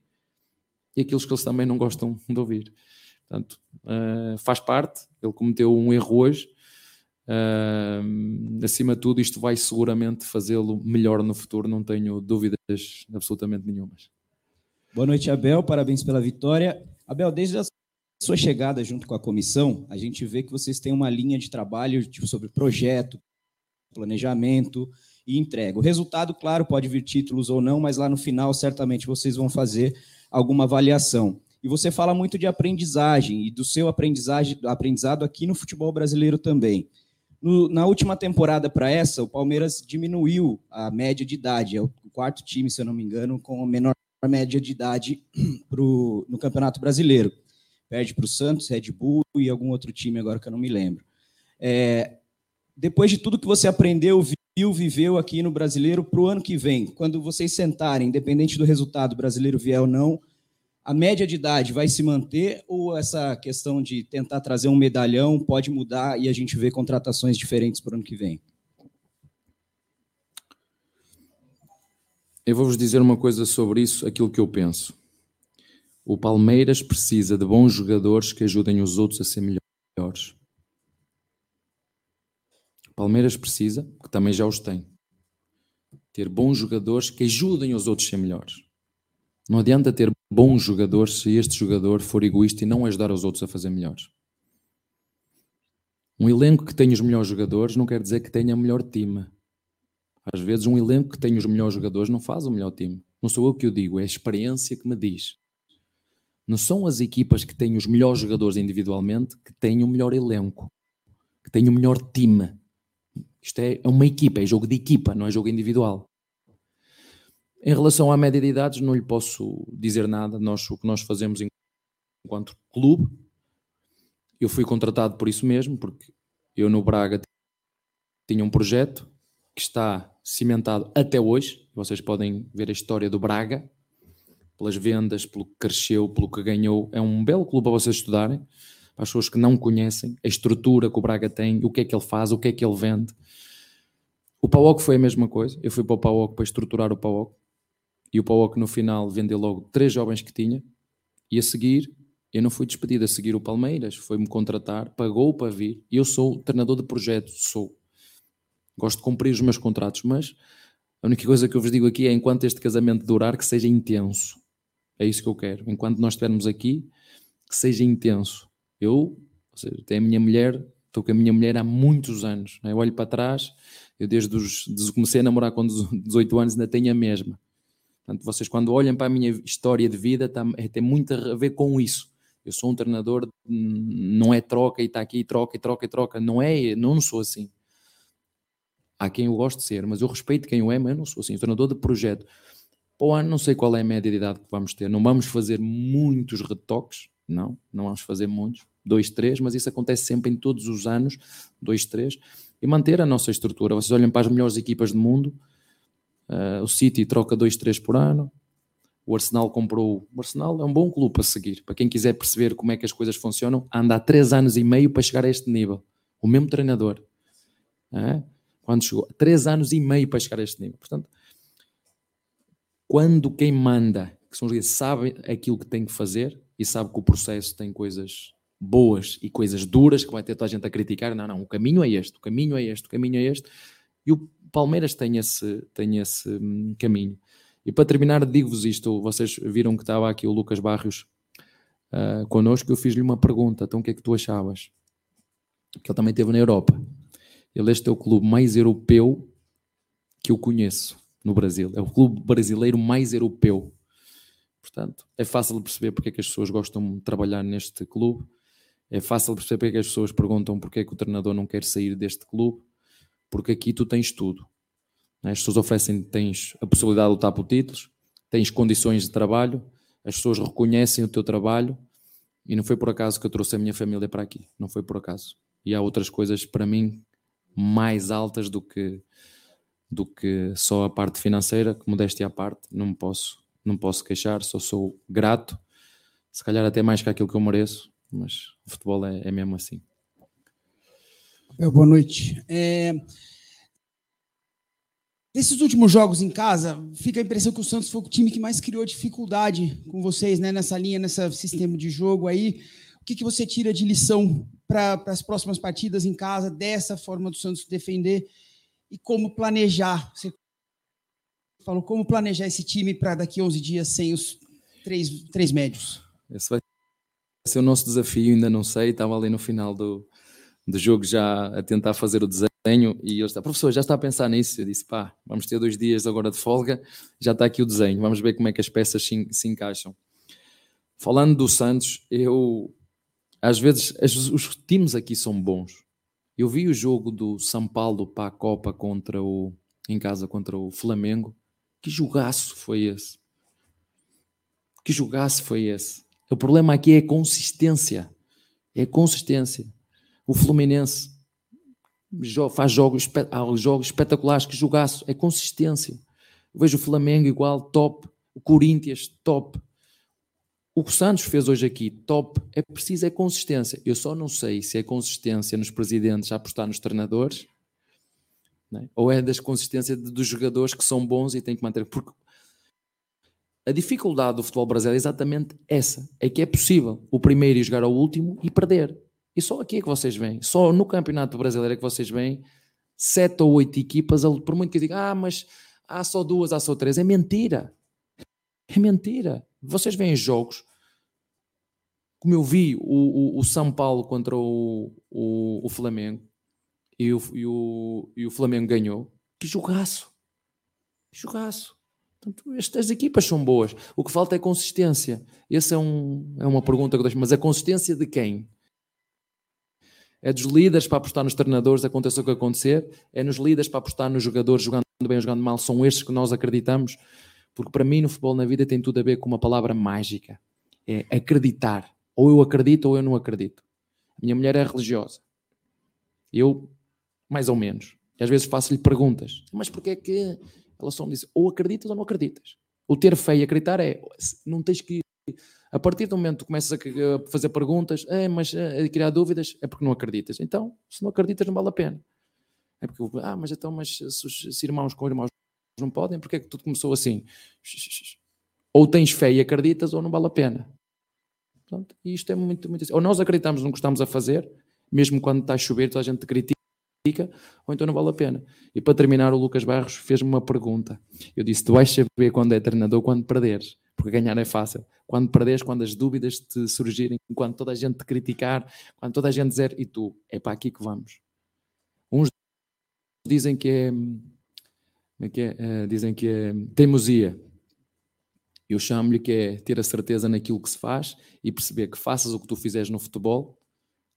e aquilo que eles também não gostam de ouvir. Portanto, uh, faz parte, ele cometeu um erro hoje. Uh, acima de tudo, isto vai seguramente fazê-lo melhor no futuro, não tenho dúvidas absolutamente nenhumas. Boa noite, Abel. Parabéns pela vitória. Abel, desde a sua chegada junto com a comissão, a gente vê que vocês têm uma linha de trabalho tipo, sobre projeto, planejamento e entrega. O resultado, claro, pode vir títulos ou não, mas lá no final, certamente, vocês vão fazer alguma avaliação. E você fala muito de aprendizagem e do seu aprendizagem, aprendizado aqui no futebol brasileiro também. No, na última temporada para essa, o Palmeiras diminuiu a média de idade. É o quarto time, se eu não me engano, com a menor média de idade pro, no Campeonato Brasileiro. Perde para o Santos, Red Bull e algum outro time agora que eu não me lembro. É, depois de tudo que você aprendeu, viu, viveu aqui no Brasileiro, para o ano que vem, quando vocês sentarem, independente do resultado, brasileiro vier ou não, a média de idade vai se manter ou essa questão de tentar trazer um medalhão pode mudar e a gente vê contratações diferentes para o ano que vem? Eu vou-vos dizer uma coisa sobre isso, aquilo que eu penso. O Palmeiras precisa de bons jogadores que ajudem os outros a ser melhores. O Palmeiras precisa, que também já os tem, ter bons jogadores que ajudem os outros a ser melhores. Não adianta ter bons jogadores se este jogador for egoísta e não ajudar os outros a fazer melhores. Um elenco que tenha os melhores jogadores não quer dizer que tenha o melhor time. Às vezes, um elenco que tem os melhores jogadores não faz o melhor time. Não sou eu que o digo, é a experiência que me diz. Não são as equipas que têm os melhores jogadores individualmente que têm o melhor elenco, que têm o melhor time. Isto é, é uma equipa, é jogo de equipa, não é jogo individual. Em relação à média de idades, não lhe posso dizer nada. Nós, o que nós fazemos enquanto clube, eu fui contratado por isso mesmo, porque eu no Braga tinha um projeto que está cimentado até hoje. Vocês podem ver a história do Braga, pelas vendas, pelo que cresceu, pelo que ganhou. É um belo clube para vocês estudarem, para as pessoas que não conhecem a estrutura que o Braga tem, o que é que ele faz, o que é que ele vende. O Pauoc foi a mesma coisa. Eu fui para o Pauoc para estruturar o Pauoc. E o Pauoc no final vendeu logo três jovens que tinha. E a seguir, eu não fui despedido. A seguir o Palmeiras foi-me contratar, pagou para vir. E eu sou treinador de projeto, sou. Gosto de cumprir os meus contratos, mas a única coisa que eu vos digo aqui é enquanto este casamento durar, que seja intenso. É isso que eu quero. Enquanto nós estivermos aqui, que seja intenso. Eu, ou seja, tenho a minha mulher, estou com a minha mulher há muitos anos. Né? Eu olho para trás, eu desde os, desde comecei a namorar com 18 anos ainda tenho a mesma. Portanto, vocês quando olham para a minha história de vida, tá, é, tem muito a ver com isso. Eu sou um treinador, não é troca e está aqui, troca e troca e troca. Não é, não sou assim. Há quem eu gosto de ser, mas eu respeito quem eu é, mas eu não sou assim. Um treinador de projeto. Para ano, não sei qual é a média de idade que vamos ter. Não vamos fazer muitos retoques, não, não vamos fazer muitos, dois, três, mas isso acontece sempre em todos os anos, dois, três, e manter a nossa estrutura. Vocês olham para as melhores equipas do mundo, uh, o City troca dois, três por ano, o Arsenal comprou. O Arsenal é um bom clube para seguir. Para quem quiser perceber como é que as coisas funcionam, anda há três anos e meio para chegar a este nível. O mesmo treinador. É? Quando chegou, três anos e meio para chegar a este nível. Portanto, quando quem manda, que são os líderes, sabe aquilo que tem que fazer e sabe que o processo tem coisas boas e coisas duras que vai ter toda a gente a criticar, não, não, o caminho é este, o caminho é este, o caminho é este. E o Palmeiras tem esse, tem esse hum, caminho. E para terminar, digo-vos isto: vocês viram que estava aqui o Lucas Barrios uh, connosco, eu fiz-lhe uma pergunta, então o que é que tu achavas? Que ele também esteve na Europa. Ele este é o clube mais europeu que eu conheço no Brasil. É o clube brasileiro mais europeu. Portanto, é fácil de perceber porque é que as pessoas gostam de trabalhar neste clube. É fácil de perceber porque é que as pessoas perguntam porque é que o treinador não quer sair deste clube. Porque aqui tu tens tudo. As pessoas oferecem, tens a possibilidade de lutar por títulos, tens condições de trabalho, as pessoas reconhecem o teu trabalho e não foi por acaso que eu trouxe a minha família para aqui. Não foi por acaso. E há outras coisas para mim mais altas do que do que só a parte financeira, que modéstia à parte, não posso, não posso queixar, só sou grato, se calhar até mais que aquilo que eu mereço, mas o futebol é, é mesmo assim. Boa noite. É... Nesses últimos jogos em casa, fica a impressão que o Santos foi o time que mais criou dificuldade com vocês, né? Nessa linha, nesse sistema de jogo aí. que, que você tira de lição para as próximas partidas em casa, dessa forma do Santos defender e como planejar? Você falou como planejar esse time para daqui a 11 dias sem os três, três médios? Esse vai ser o nosso desafio, ainda não sei. Estava ali no final do, do jogo já a tentar fazer o desenho e ele está, professor, já está a pensar nisso. Eu disse, pá, vamos ter dois dias agora de folga, já está aqui o desenho, vamos ver como é que as peças se, se encaixam. Falando do Santos, eu às vezes os times aqui são bons. Eu vi o jogo do São Paulo para a Copa contra o em casa contra o Flamengo. Que jogaço foi esse? Que jogaço foi esse? O problema aqui é consistência. É consistência. O Fluminense faz jogos, jogos espetaculares. Que jogaço. É consistência. Vejo o Flamengo igual, top. O Corinthians, top. O que o Santos fez hoje aqui, top, é preciso é consistência. Eu só não sei se é consistência nos presidentes a apostar nos treinadores, né? ou é das consistências dos jogadores que são bons e têm que manter. Porque a dificuldade do futebol brasileiro é exatamente essa: é que é possível o primeiro ir jogar ao último e perder. E só aqui é que vocês veem, só no Campeonato Brasileiro é que vocês veem sete ou oito equipas, por muito que digam, ah, mas há só duas, há só três. É mentira. É mentira. Vocês veem jogos, como eu vi o, o, o São Paulo contra o, o, o Flamengo e o, e, o, e o Flamengo ganhou, que jogaço! Que jogaço! Portanto, estas equipas são boas. O que falta é consistência. Essa é, um, é uma pergunta que eu deixo. Mas a consistência de quem? É dos líderes para apostar nos treinadores, aconteça o que acontecer. É nos líderes para apostar nos jogadores, jogando bem ou jogando mal. São estes que nós acreditamos. Porque para mim, no futebol, na vida, tem tudo a ver com uma palavra mágica: é acreditar. Ou eu acredito ou eu não acredito. A minha mulher é religiosa. Eu, mais ou menos. E às vezes faço-lhe perguntas: mas porquê que. Ela só me diz: ou acreditas ou não acreditas. O ter fé e acreditar é. Não tens que. A partir do momento que começas a fazer perguntas, é, mas a criar dúvidas, é porque não acreditas. Então, se não acreditas, não vale a pena. É porque, ah, mas então, mas se, se irmãos com irmãos não podem, porque é que tudo começou assim? Ou tens fé e acreditas, ou não vale a pena. Pronto, e isto é muito, muito assim. Ou nós acreditamos no que estamos a fazer, mesmo quando está a chover, toda a gente critica, ou então não vale a pena. E para terminar, o Lucas Barros fez-me uma pergunta. Eu disse: Tu vais saber quando é treinador, quando perderes, porque ganhar é fácil. Quando perderes, quando as dúvidas te surgirem, quando toda a gente te criticar, quando toda a gente dizer, e tu, é para aqui que vamos. Uns dizem que é é que é? Uh, dizem que é teimosia. Eu chamo-lhe que é ter a certeza naquilo que se faz e perceber que faças o que tu fizeres no futebol,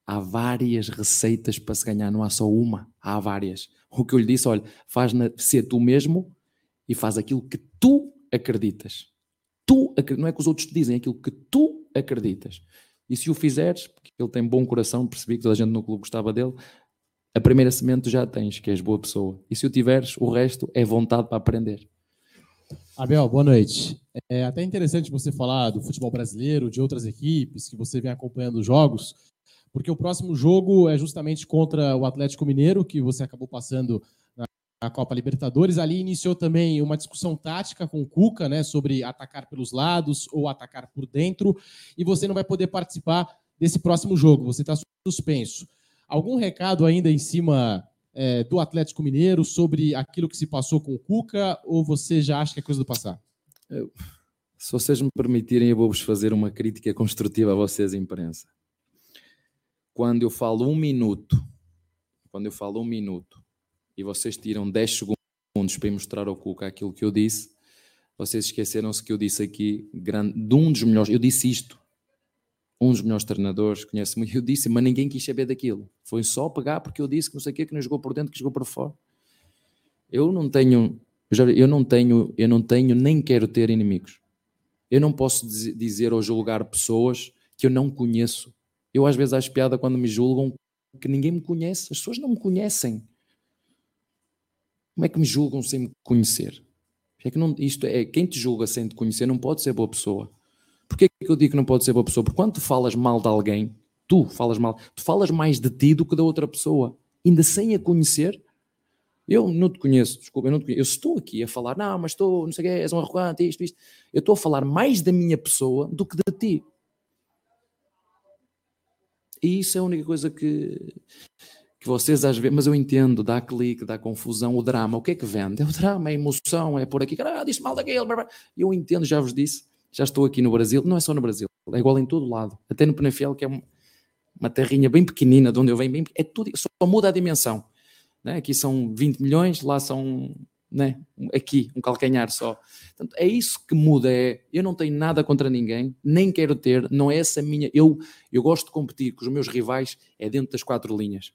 há várias receitas para se ganhar, não há só uma, há várias. O que eu lhe disse, olha, faz na, ser tu mesmo e faz aquilo que tu acreditas. Tu, não é que os outros te dizem, é aquilo que tu acreditas. E se o fizeres, porque ele tem bom coração, percebi que toda a gente no clube gostava dele, a primeira semente já tens, que és boa pessoa. E se o tiveres, o resto é vontade para aprender. Abel, boa noite. É até interessante você falar do futebol brasileiro, de outras equipes, que você vem acompanhando os jogos, porque o próximo jogo é justamente contra o Atlético Mineiro, que você acabou passando na Copa Libertadores. Ali iniciou também uma discussão tática com o Cuca, né, sobre atacar pelos lados ou atacar por dentro, e você não vai poder participar desse próximo jogo, você está suspenso. Algum recado ainda em cima é, do Atlético Mineiro sobre aquilo que se passou com o Cuca ou você já acha que é coisa do passado? Eu, se vocês me permitirem, eu vou-vos fazer uma crítica construtiva a vocês, imprensa. Quando eu falo um minuto, quando eu falo um minuto e vocês tiram 10 segundos para mostrar ao Cuca aquilo que eu disse, vocês esqueceram-se que eu disse aqui de um dos melhores. Eu disse isto um dos melhores treinadores, conhece muito. Eu disse, mas ninguém quis saber daquilo. Foi só pegar porque eu disse que não sei o quê, que não jogou por dentro, que jogou por fora. Eu não tenho, eu não tenho, eu não tenho, nem quero ter inimigos. Eu não posso dizer ou julgar pessoas que eu não conheço. Eu às vezes acho piada quando me julgam que ninguém me conhece. As pessoas não me conhecem. Como é que me julgam sem me conhecer? É que não, isto é, quem te julga sem te conhecer não pode ser boa pessoa. Porquê que eu digo que não pode ser boa pessoa? Porque quando tu falas mal de alguém, tu falas mal, tu falas mais de ti do que da outra pessoa, ainda sem a conhecer. Eu não te conheço, desculpa, eu não te conheço. Eu estou aqui a falar, não, mas estou, não sei o quê, és um arrogante, isto, isto. Eu estou a falar mais da minha pessoa do que de ti. E isso é a única coisa que, que vocês às vezes, mas eu entendo, dá clique, dá confusão, o drama, o que é que vende? É o drama, é emoção, é por aqui, ah, diz mal daquele, blá, blá. eu entendo, já vos disse, já estou aqui no Brasil, não é só no Brasil, é igual em todo lado, até no Penafiel, que é um- uma terrinha bem pequenina, de onde eu venho, bem, é tudo, só muda a dimensão, né? aqui são 20 milhões, lá são, né? aqui, um calcanhar só, Portanto, é isso que muda, é, eu não tenho nada contra ninguém, nem quero ter, não é essa minha, eu, eu gosto de competir com os meus rivais, é dentro das quatro linhas,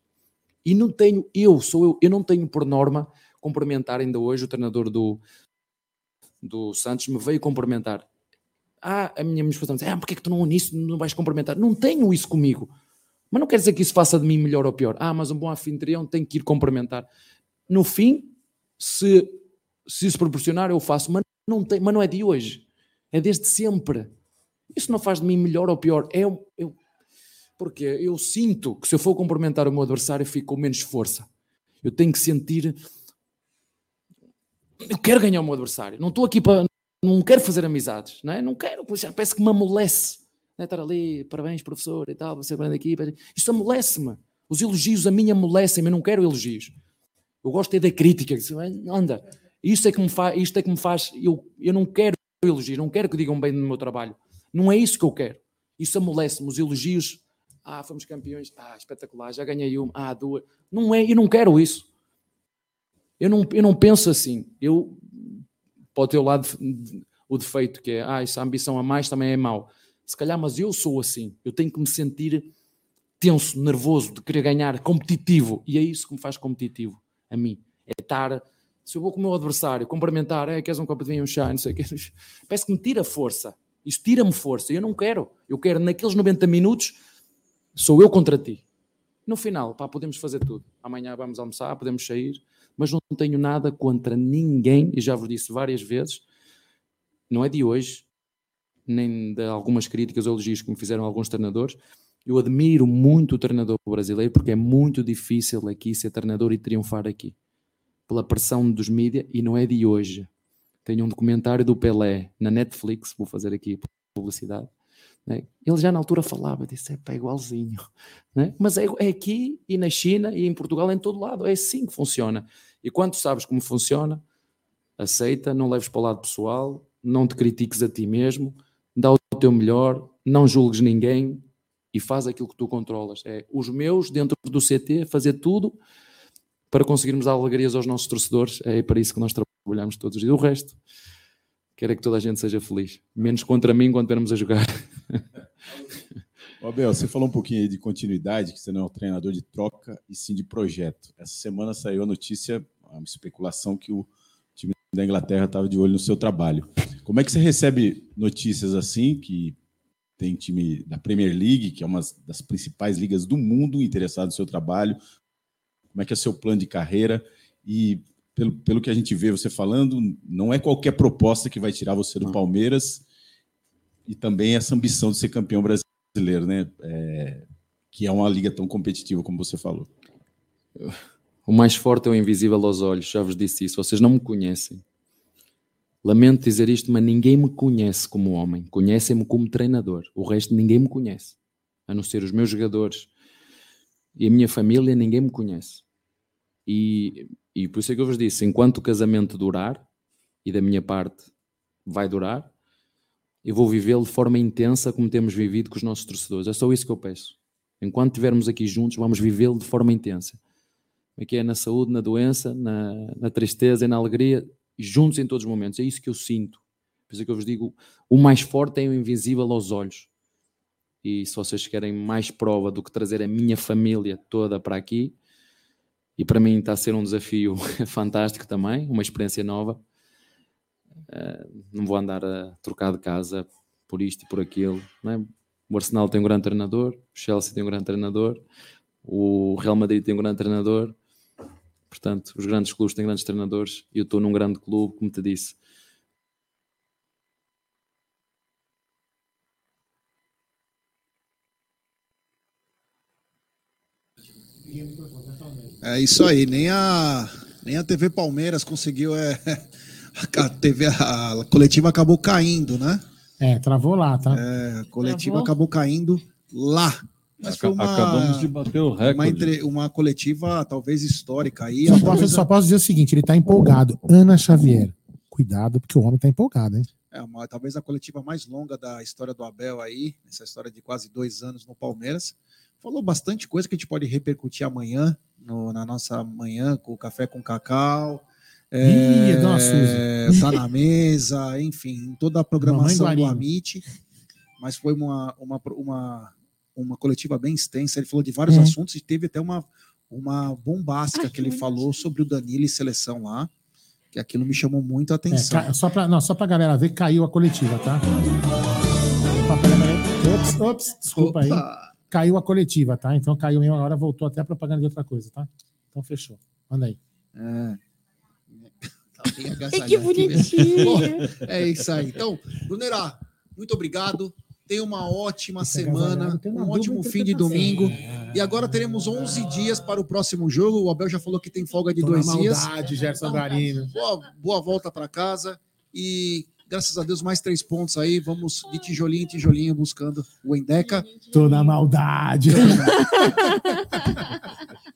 e não tenho, eu sou eu, eu não tenho por norma cumprimentar ainda hoje o treinador do, do Santos me veio cumprimentar. Ah, a minha esposa diz, ah, porque é que tu não nisso não vais cumprimentar? Não tenho isso comigo. Mas não quer dizer que isso faça de mim melhor ou pior. Ah, mas um bom anfitrião tem que ir cumprimentar. No fim, se, se isso proporcionar, eu faço, mas não, tem, mas não é de hoje. É desde sempre. Isso não faz de mim melhor ou pior. É, eu, porque eu sinto que se eu for cumprimentar o meu adversário, fico com menos força. Eu tenho que sentir. Eu quero ganhar o meu adversário. Não estou aqui para. Não quero fazer amizades. Não, é? não quero. pois já Parece que me amolece. É? Estar ali, parabéns, professor e tal, você grande equipa. Isto amolece-me. Os elogios a mim amolecem-me. Eu não quero elogios. Eu gosto é da crítica. Anda. Isto é que me faz. Isto é que me faz eu, eu não quero elogios. Não quero que digam bem do meu trabalho. Não é isso que eu quero. Isso amolece-me. Os elogios. Ah, fomos campeões. Ah, espetacular. Já ganhei uma. Ah, duas. Não é. Eu não quero isso. Eu não, eu não penso assim. Eu, para o lado, o defeito que é, ah, essa ambição a mais também é mau. Se calhar, mas eu sou assim. Eu tenho que me sentir tenso, nervoso, de querer ganhar, competitivo. E é isso que me faz competitivo, a mim. É estar, se eu vou com o meu adversário, cumprimentar, é, queres um copo de vinho, um chá, não sei o quê. Parece que me tira força. Isso tira-me força. Eu não quero. Eu quero, naqueles 90 minutos, sou eu contra ti. No final, pá, podemos fazer tudo. Amanhã vamos almoçar, podemos sair, mas não tenho nada contra ninguém, e já vos disse várias vezes, não é de hoje, nem de algumas críticas ou elogios que me fizeram alguns treinadores. Eu admiro muito o treinador brasileiro, porque é muito difícil aqui ser treinador e triunfar aqui, pela pressão dos mídias, e não é de hoje. Tenho um documentário do Pelé na Netflix, vou fazer aqui publicidade. Né? Ele já na altura falava, disse, é igualzinho. né? Mas é, é aqui e na China e em Portugal, em todo lado. É assim que funciona. E quando sabes como funciona, aceita, não leves para o lado pessoal, não te critiques a ti mesmo, dá o teu melhor, não julgues ninguém e faz aquilo que tu controlas. É os meus dentro do CT, fazer tudo para conseguirmos dar alegrias aos nossos torcedores. É para isso que nós trabalhamos todos os dias. O resto, quero é que toda a gente seja feliz. Menos contra mim quando estivermos a jogar. Ô, Abel, você falou um pouquinho aí de continuidade, que você não é um treinador de troca e sim de projeto. Essa semana saiu a notícia, uma especulação que o time da Inglaterra estava de olho no seu trabalho. Como é que você recebe notícias assim, que tem time da Premier League, que é uma das principais ligas do mundo interessado no seu trabalho? Como é que é o seu plano de carreira? E pelo, pelo que a gente vê você falando, não é qualquer proposta que vai tirar você do Palmeiras e também essa ambição de ser campeão brasileiro, né? É, que é uma liga tão competitiva como você falou. O mais forte é o invisível aos olhos, já vos disse isso. Vocês não me conhecem. Lamento dizer isto, mas ninguém me conhece como homem. Conhecem-me como treinador. O resto ninguém me conhece. A não ser os meus jogadores e a minha família, ninguém me conhece. E, e por isso é que eu vos disse: enquanto o casamento durar, e da minha parte vai durar, eu vou vivê-lo de forma intensa como temos vivido com os nossos torcedores. É só isso que eu peço. Enquanto estivermos aqui juntos, vamos vivê-lo de forma intensa. Aqui é na saúde, na doença, na, na tristeza e na alegria, juntos em todos os momentos. É isso que eu sinto. Por isso é que eu vos digo: o mais forte é o invisível aos olhos. E se vocês querem mais prova do que trazer a minha família toda para aqui, e para mim está a ser um desafio fantástico também, uma experiência nova. Não vou andar a trocar de casa por isto e por aquilo. é? O Arsenal tem um grande treinador, o Chelsea tem um grande treinador, o Real Madrid tem um grande treinador. Portanto, os grandes clubes têm grandes treinadores e eu estou num grande clube, como te disse. É isso aí, nem a, nem a TV Palmeiras conseguiu. É, a TV, a coletiva acabou caindo, né? É, travou lá, tá? É, a coletiva Travou? acabou caindo lá. Mas foi uma, Acabamos de bater o recorde. uma, entre- uma coletiva talvez histórica aí. Só posso, coisa- só posso dizer o seguinte: ele tá empolgado. Ana Xavier. Cuidado, porque o homem tá empolgado, hein? É uma, talvez a coletiva mais longa da história do Abel aí, essa história de quase dois anos no Palmeiras. Falou bastante coisa que a gente pode repercutir amanhã, no- na nossa manhã, com o café com cacau. Ih, É, dona Suzy. tá na mesa, enfim, em toda a programação do. Amit. Mas foi uma, uma, uma, uma coletiva bem extensa. Ele falou de vários É. assuntos e teve até uma, uma bombástica que ele falou sobre o Danilo e seleção lá, que aquilo me chamou muito a É, atenção. ca- só, pra, não, só pra galera ver, caiu a coletiva, tá? Opa. Ops, ops, desculpa aí. Caiu a coletiva, tá? Então caiu mesmo agora, voltou até a propaganda de outra coisa, tá? Então fechou. Manda aí. É. Ai, agasalhado que aqui bonitinho. é isso aí. Então, Brunerá, muito obrigado. Tenha uma ótima semana, tem um ótimo fim de domingo. E agora teremos 11 dias para o próximo jogo. O Abel já falou que tem folga de Tô na dois dias. maldade, Gerson Garino. Boa, boa volta para casa. E graças a Deus, mais três pontos aí. Vamos de tijolinho em tijolinho buscando o Endeca. Tô na maldade.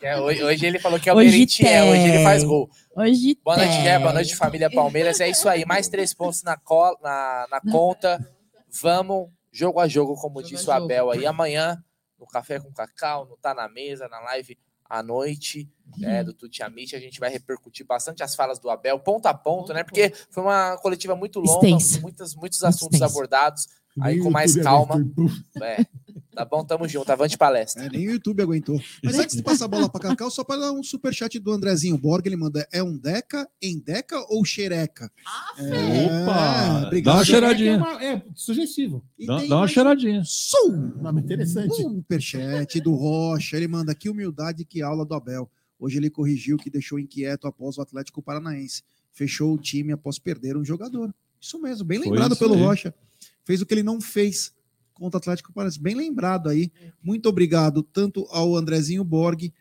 É, hoje, hoje ele falou que é o Hoje Merentiel, hoje ele faz gol. Hoje Boa noite, tem. Gé. Boa noite, família Palmeiras. É isso aí. Mais três pontos na, cola, na, na conta. Vamos jogo a jogo, como disse o Abel aí. Amanhã, no Café com Cacau, no Tá na Mesa, na live à noite, né, do Tuti Amit, a gente vai repercutir bastante as falas do Abel, ponto a ponto, né? Porque foi uma coletiva muito longa, Extensa. muitas, muitos Muito assuntos extensa. abordados. Aí com mais calma. É. Tá bom, tamo junto. Avante palestra. É, nem o YouTube aguentou. Mas antes de passar a bola para Cacau, só para dar um superchat do Andrezinho Borg, ele manda: é um Deca, Endeca ou Xereca? É, Opa, obrigado. dá uma cheiradinha. É, uma- é sugestivo. Dá, dá uma mais cheiradinha. Sou! Nome interessante. Um superchat do Rocha. Ele manda que humildade, que aula do Abel. Hoje ele corrigiu o que deixou inquieto após o Atlético Paranaense. Fechou o time após perder um jogador. Isso mesmo, bem lembrado pelo aí. Rocha. Fez o que ele não fez contra o Atlético Paranaense. Bem lembrado aí. Muito obrigado tanto ao Andrezinho Borg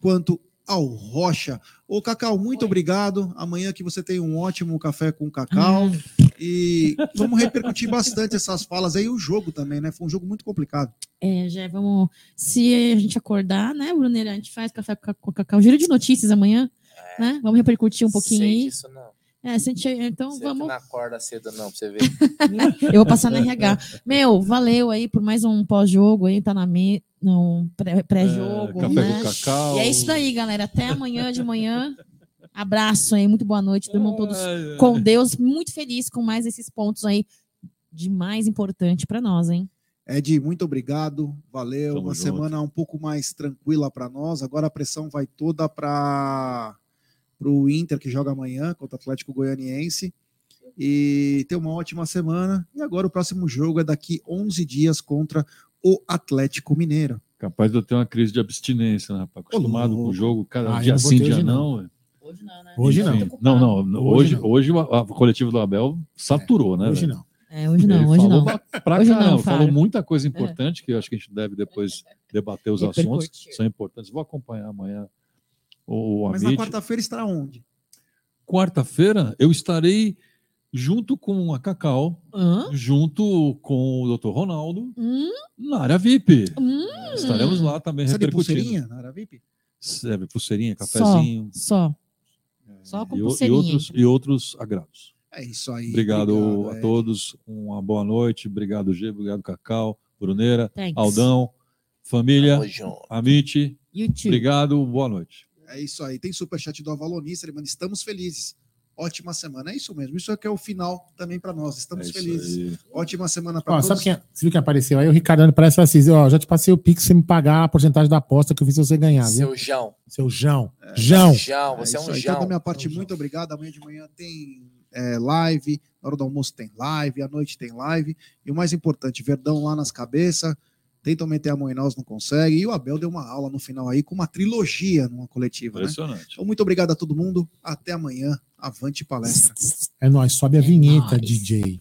quanto ao Rocha. Ô, Cacau, muito obrigado. Amanhã que você tem um ótimo café com cacau. E vamos repercutir bastante essas falas aí. O jogo também, né? Foi um jogo muito complicado. É, já vamos. Se a gente acordar, né, Bruneira? A gente faz café com ca- com cacau. Giro de notícias amanhã, né? Vamos repercutir um pouquinho Sei aí. disso, não. É, se a gente, então Você vamos. não acorda cedo, não, pra você ver. Eu vou passar na RH. Meu, valeu aí por mais um pós-jogo aí, tá na me... não, pré- pré-jogo, É, né? cacau. E é isso daí, galera. Até amanhã de manhã. Abraço aí, muito boa noite. Durmam todos com Deus. Muito feliz com mais esses pontos aí de mais importante para nós, hein? Ed, muito obrigado. Valeu. Tamo Uma junto. semana um pouco mais tranquila para nós. Agora a pressão vai toda para o Inter, que joga amanhã contra o Atlético Goianiense. E ter uma ótima semana. E agora o próximo jogo é daqui 11 dias contra o Atlético Mineiro. Capaz de eu ter uma crise de abstinência, né, rapaz? Acostumado com o jogo, cada Ah, dia não sim, dia hoje, não. não. Hoje não. Enfim, Não, não. Hoje Hoje, não. hoje, a, a coletiva do Abel saturou, né? Hoje velho? não. É, hoje não, Ele hoje falou não. Pra, pra Hoje caramba, não, falou muita coisa importante que eu acho que a gente deve depois debater os assuntos. São importantes. Vou acompanhar amanhã o Mas na Amit. quarta-feira estará onde? Quarta-feira eu estarei junto com a Cacau, Hã? junto com o Dr. Ronaldo, Hum, na área VIP. hum. Estaremos lá também de repercutindo. pulseirinha na área VIP? Serve pulseirinha, Só, cafezinho só. Só com e, o- e pulseirinha. outros, e outros agrados. É isso aí. Obrigado, obrigado, a Ed. todos, uma boa noite. Obrigado, G, obrigado, Cacau, Bruneira, Thanks. Aldão, família, Tamo junto. Amit. YouTube. Obrigado, boa noite. É isso aí. Tem superchat do Avalonista, ele manda, estamos felizes. Ótima semana. É isso mesmo. Isso é que é o final também para nós. Estamos É felizes. aí. Ótima semana para todos. sabe quem, você viu quem apareceu aí? O Ricardano parece assim, ó, já te passei o Pix você me pagar a porcentagem da aposta que eu fiz se você ganhar, viu? Seu Jão. Seu Jão. Jão. Jão, você é, isso um aí. Então, da Jão. minha parte, muito obrigado. Amanhã de manhã tem é, live, na hora do almoço tem live, à noite tem live. E o mais importante, Verdão lá nas cabeças tentam meter a mão em nós, não consegue. E o Abel deu uma aula no final aí com uma trilogia numa coletiva. Né? Impressionante. Né? Então, muito obrigado a todo mundo. Até amanhã. Avante palestra. É nóis. Sobe a é vinheta, é DJ.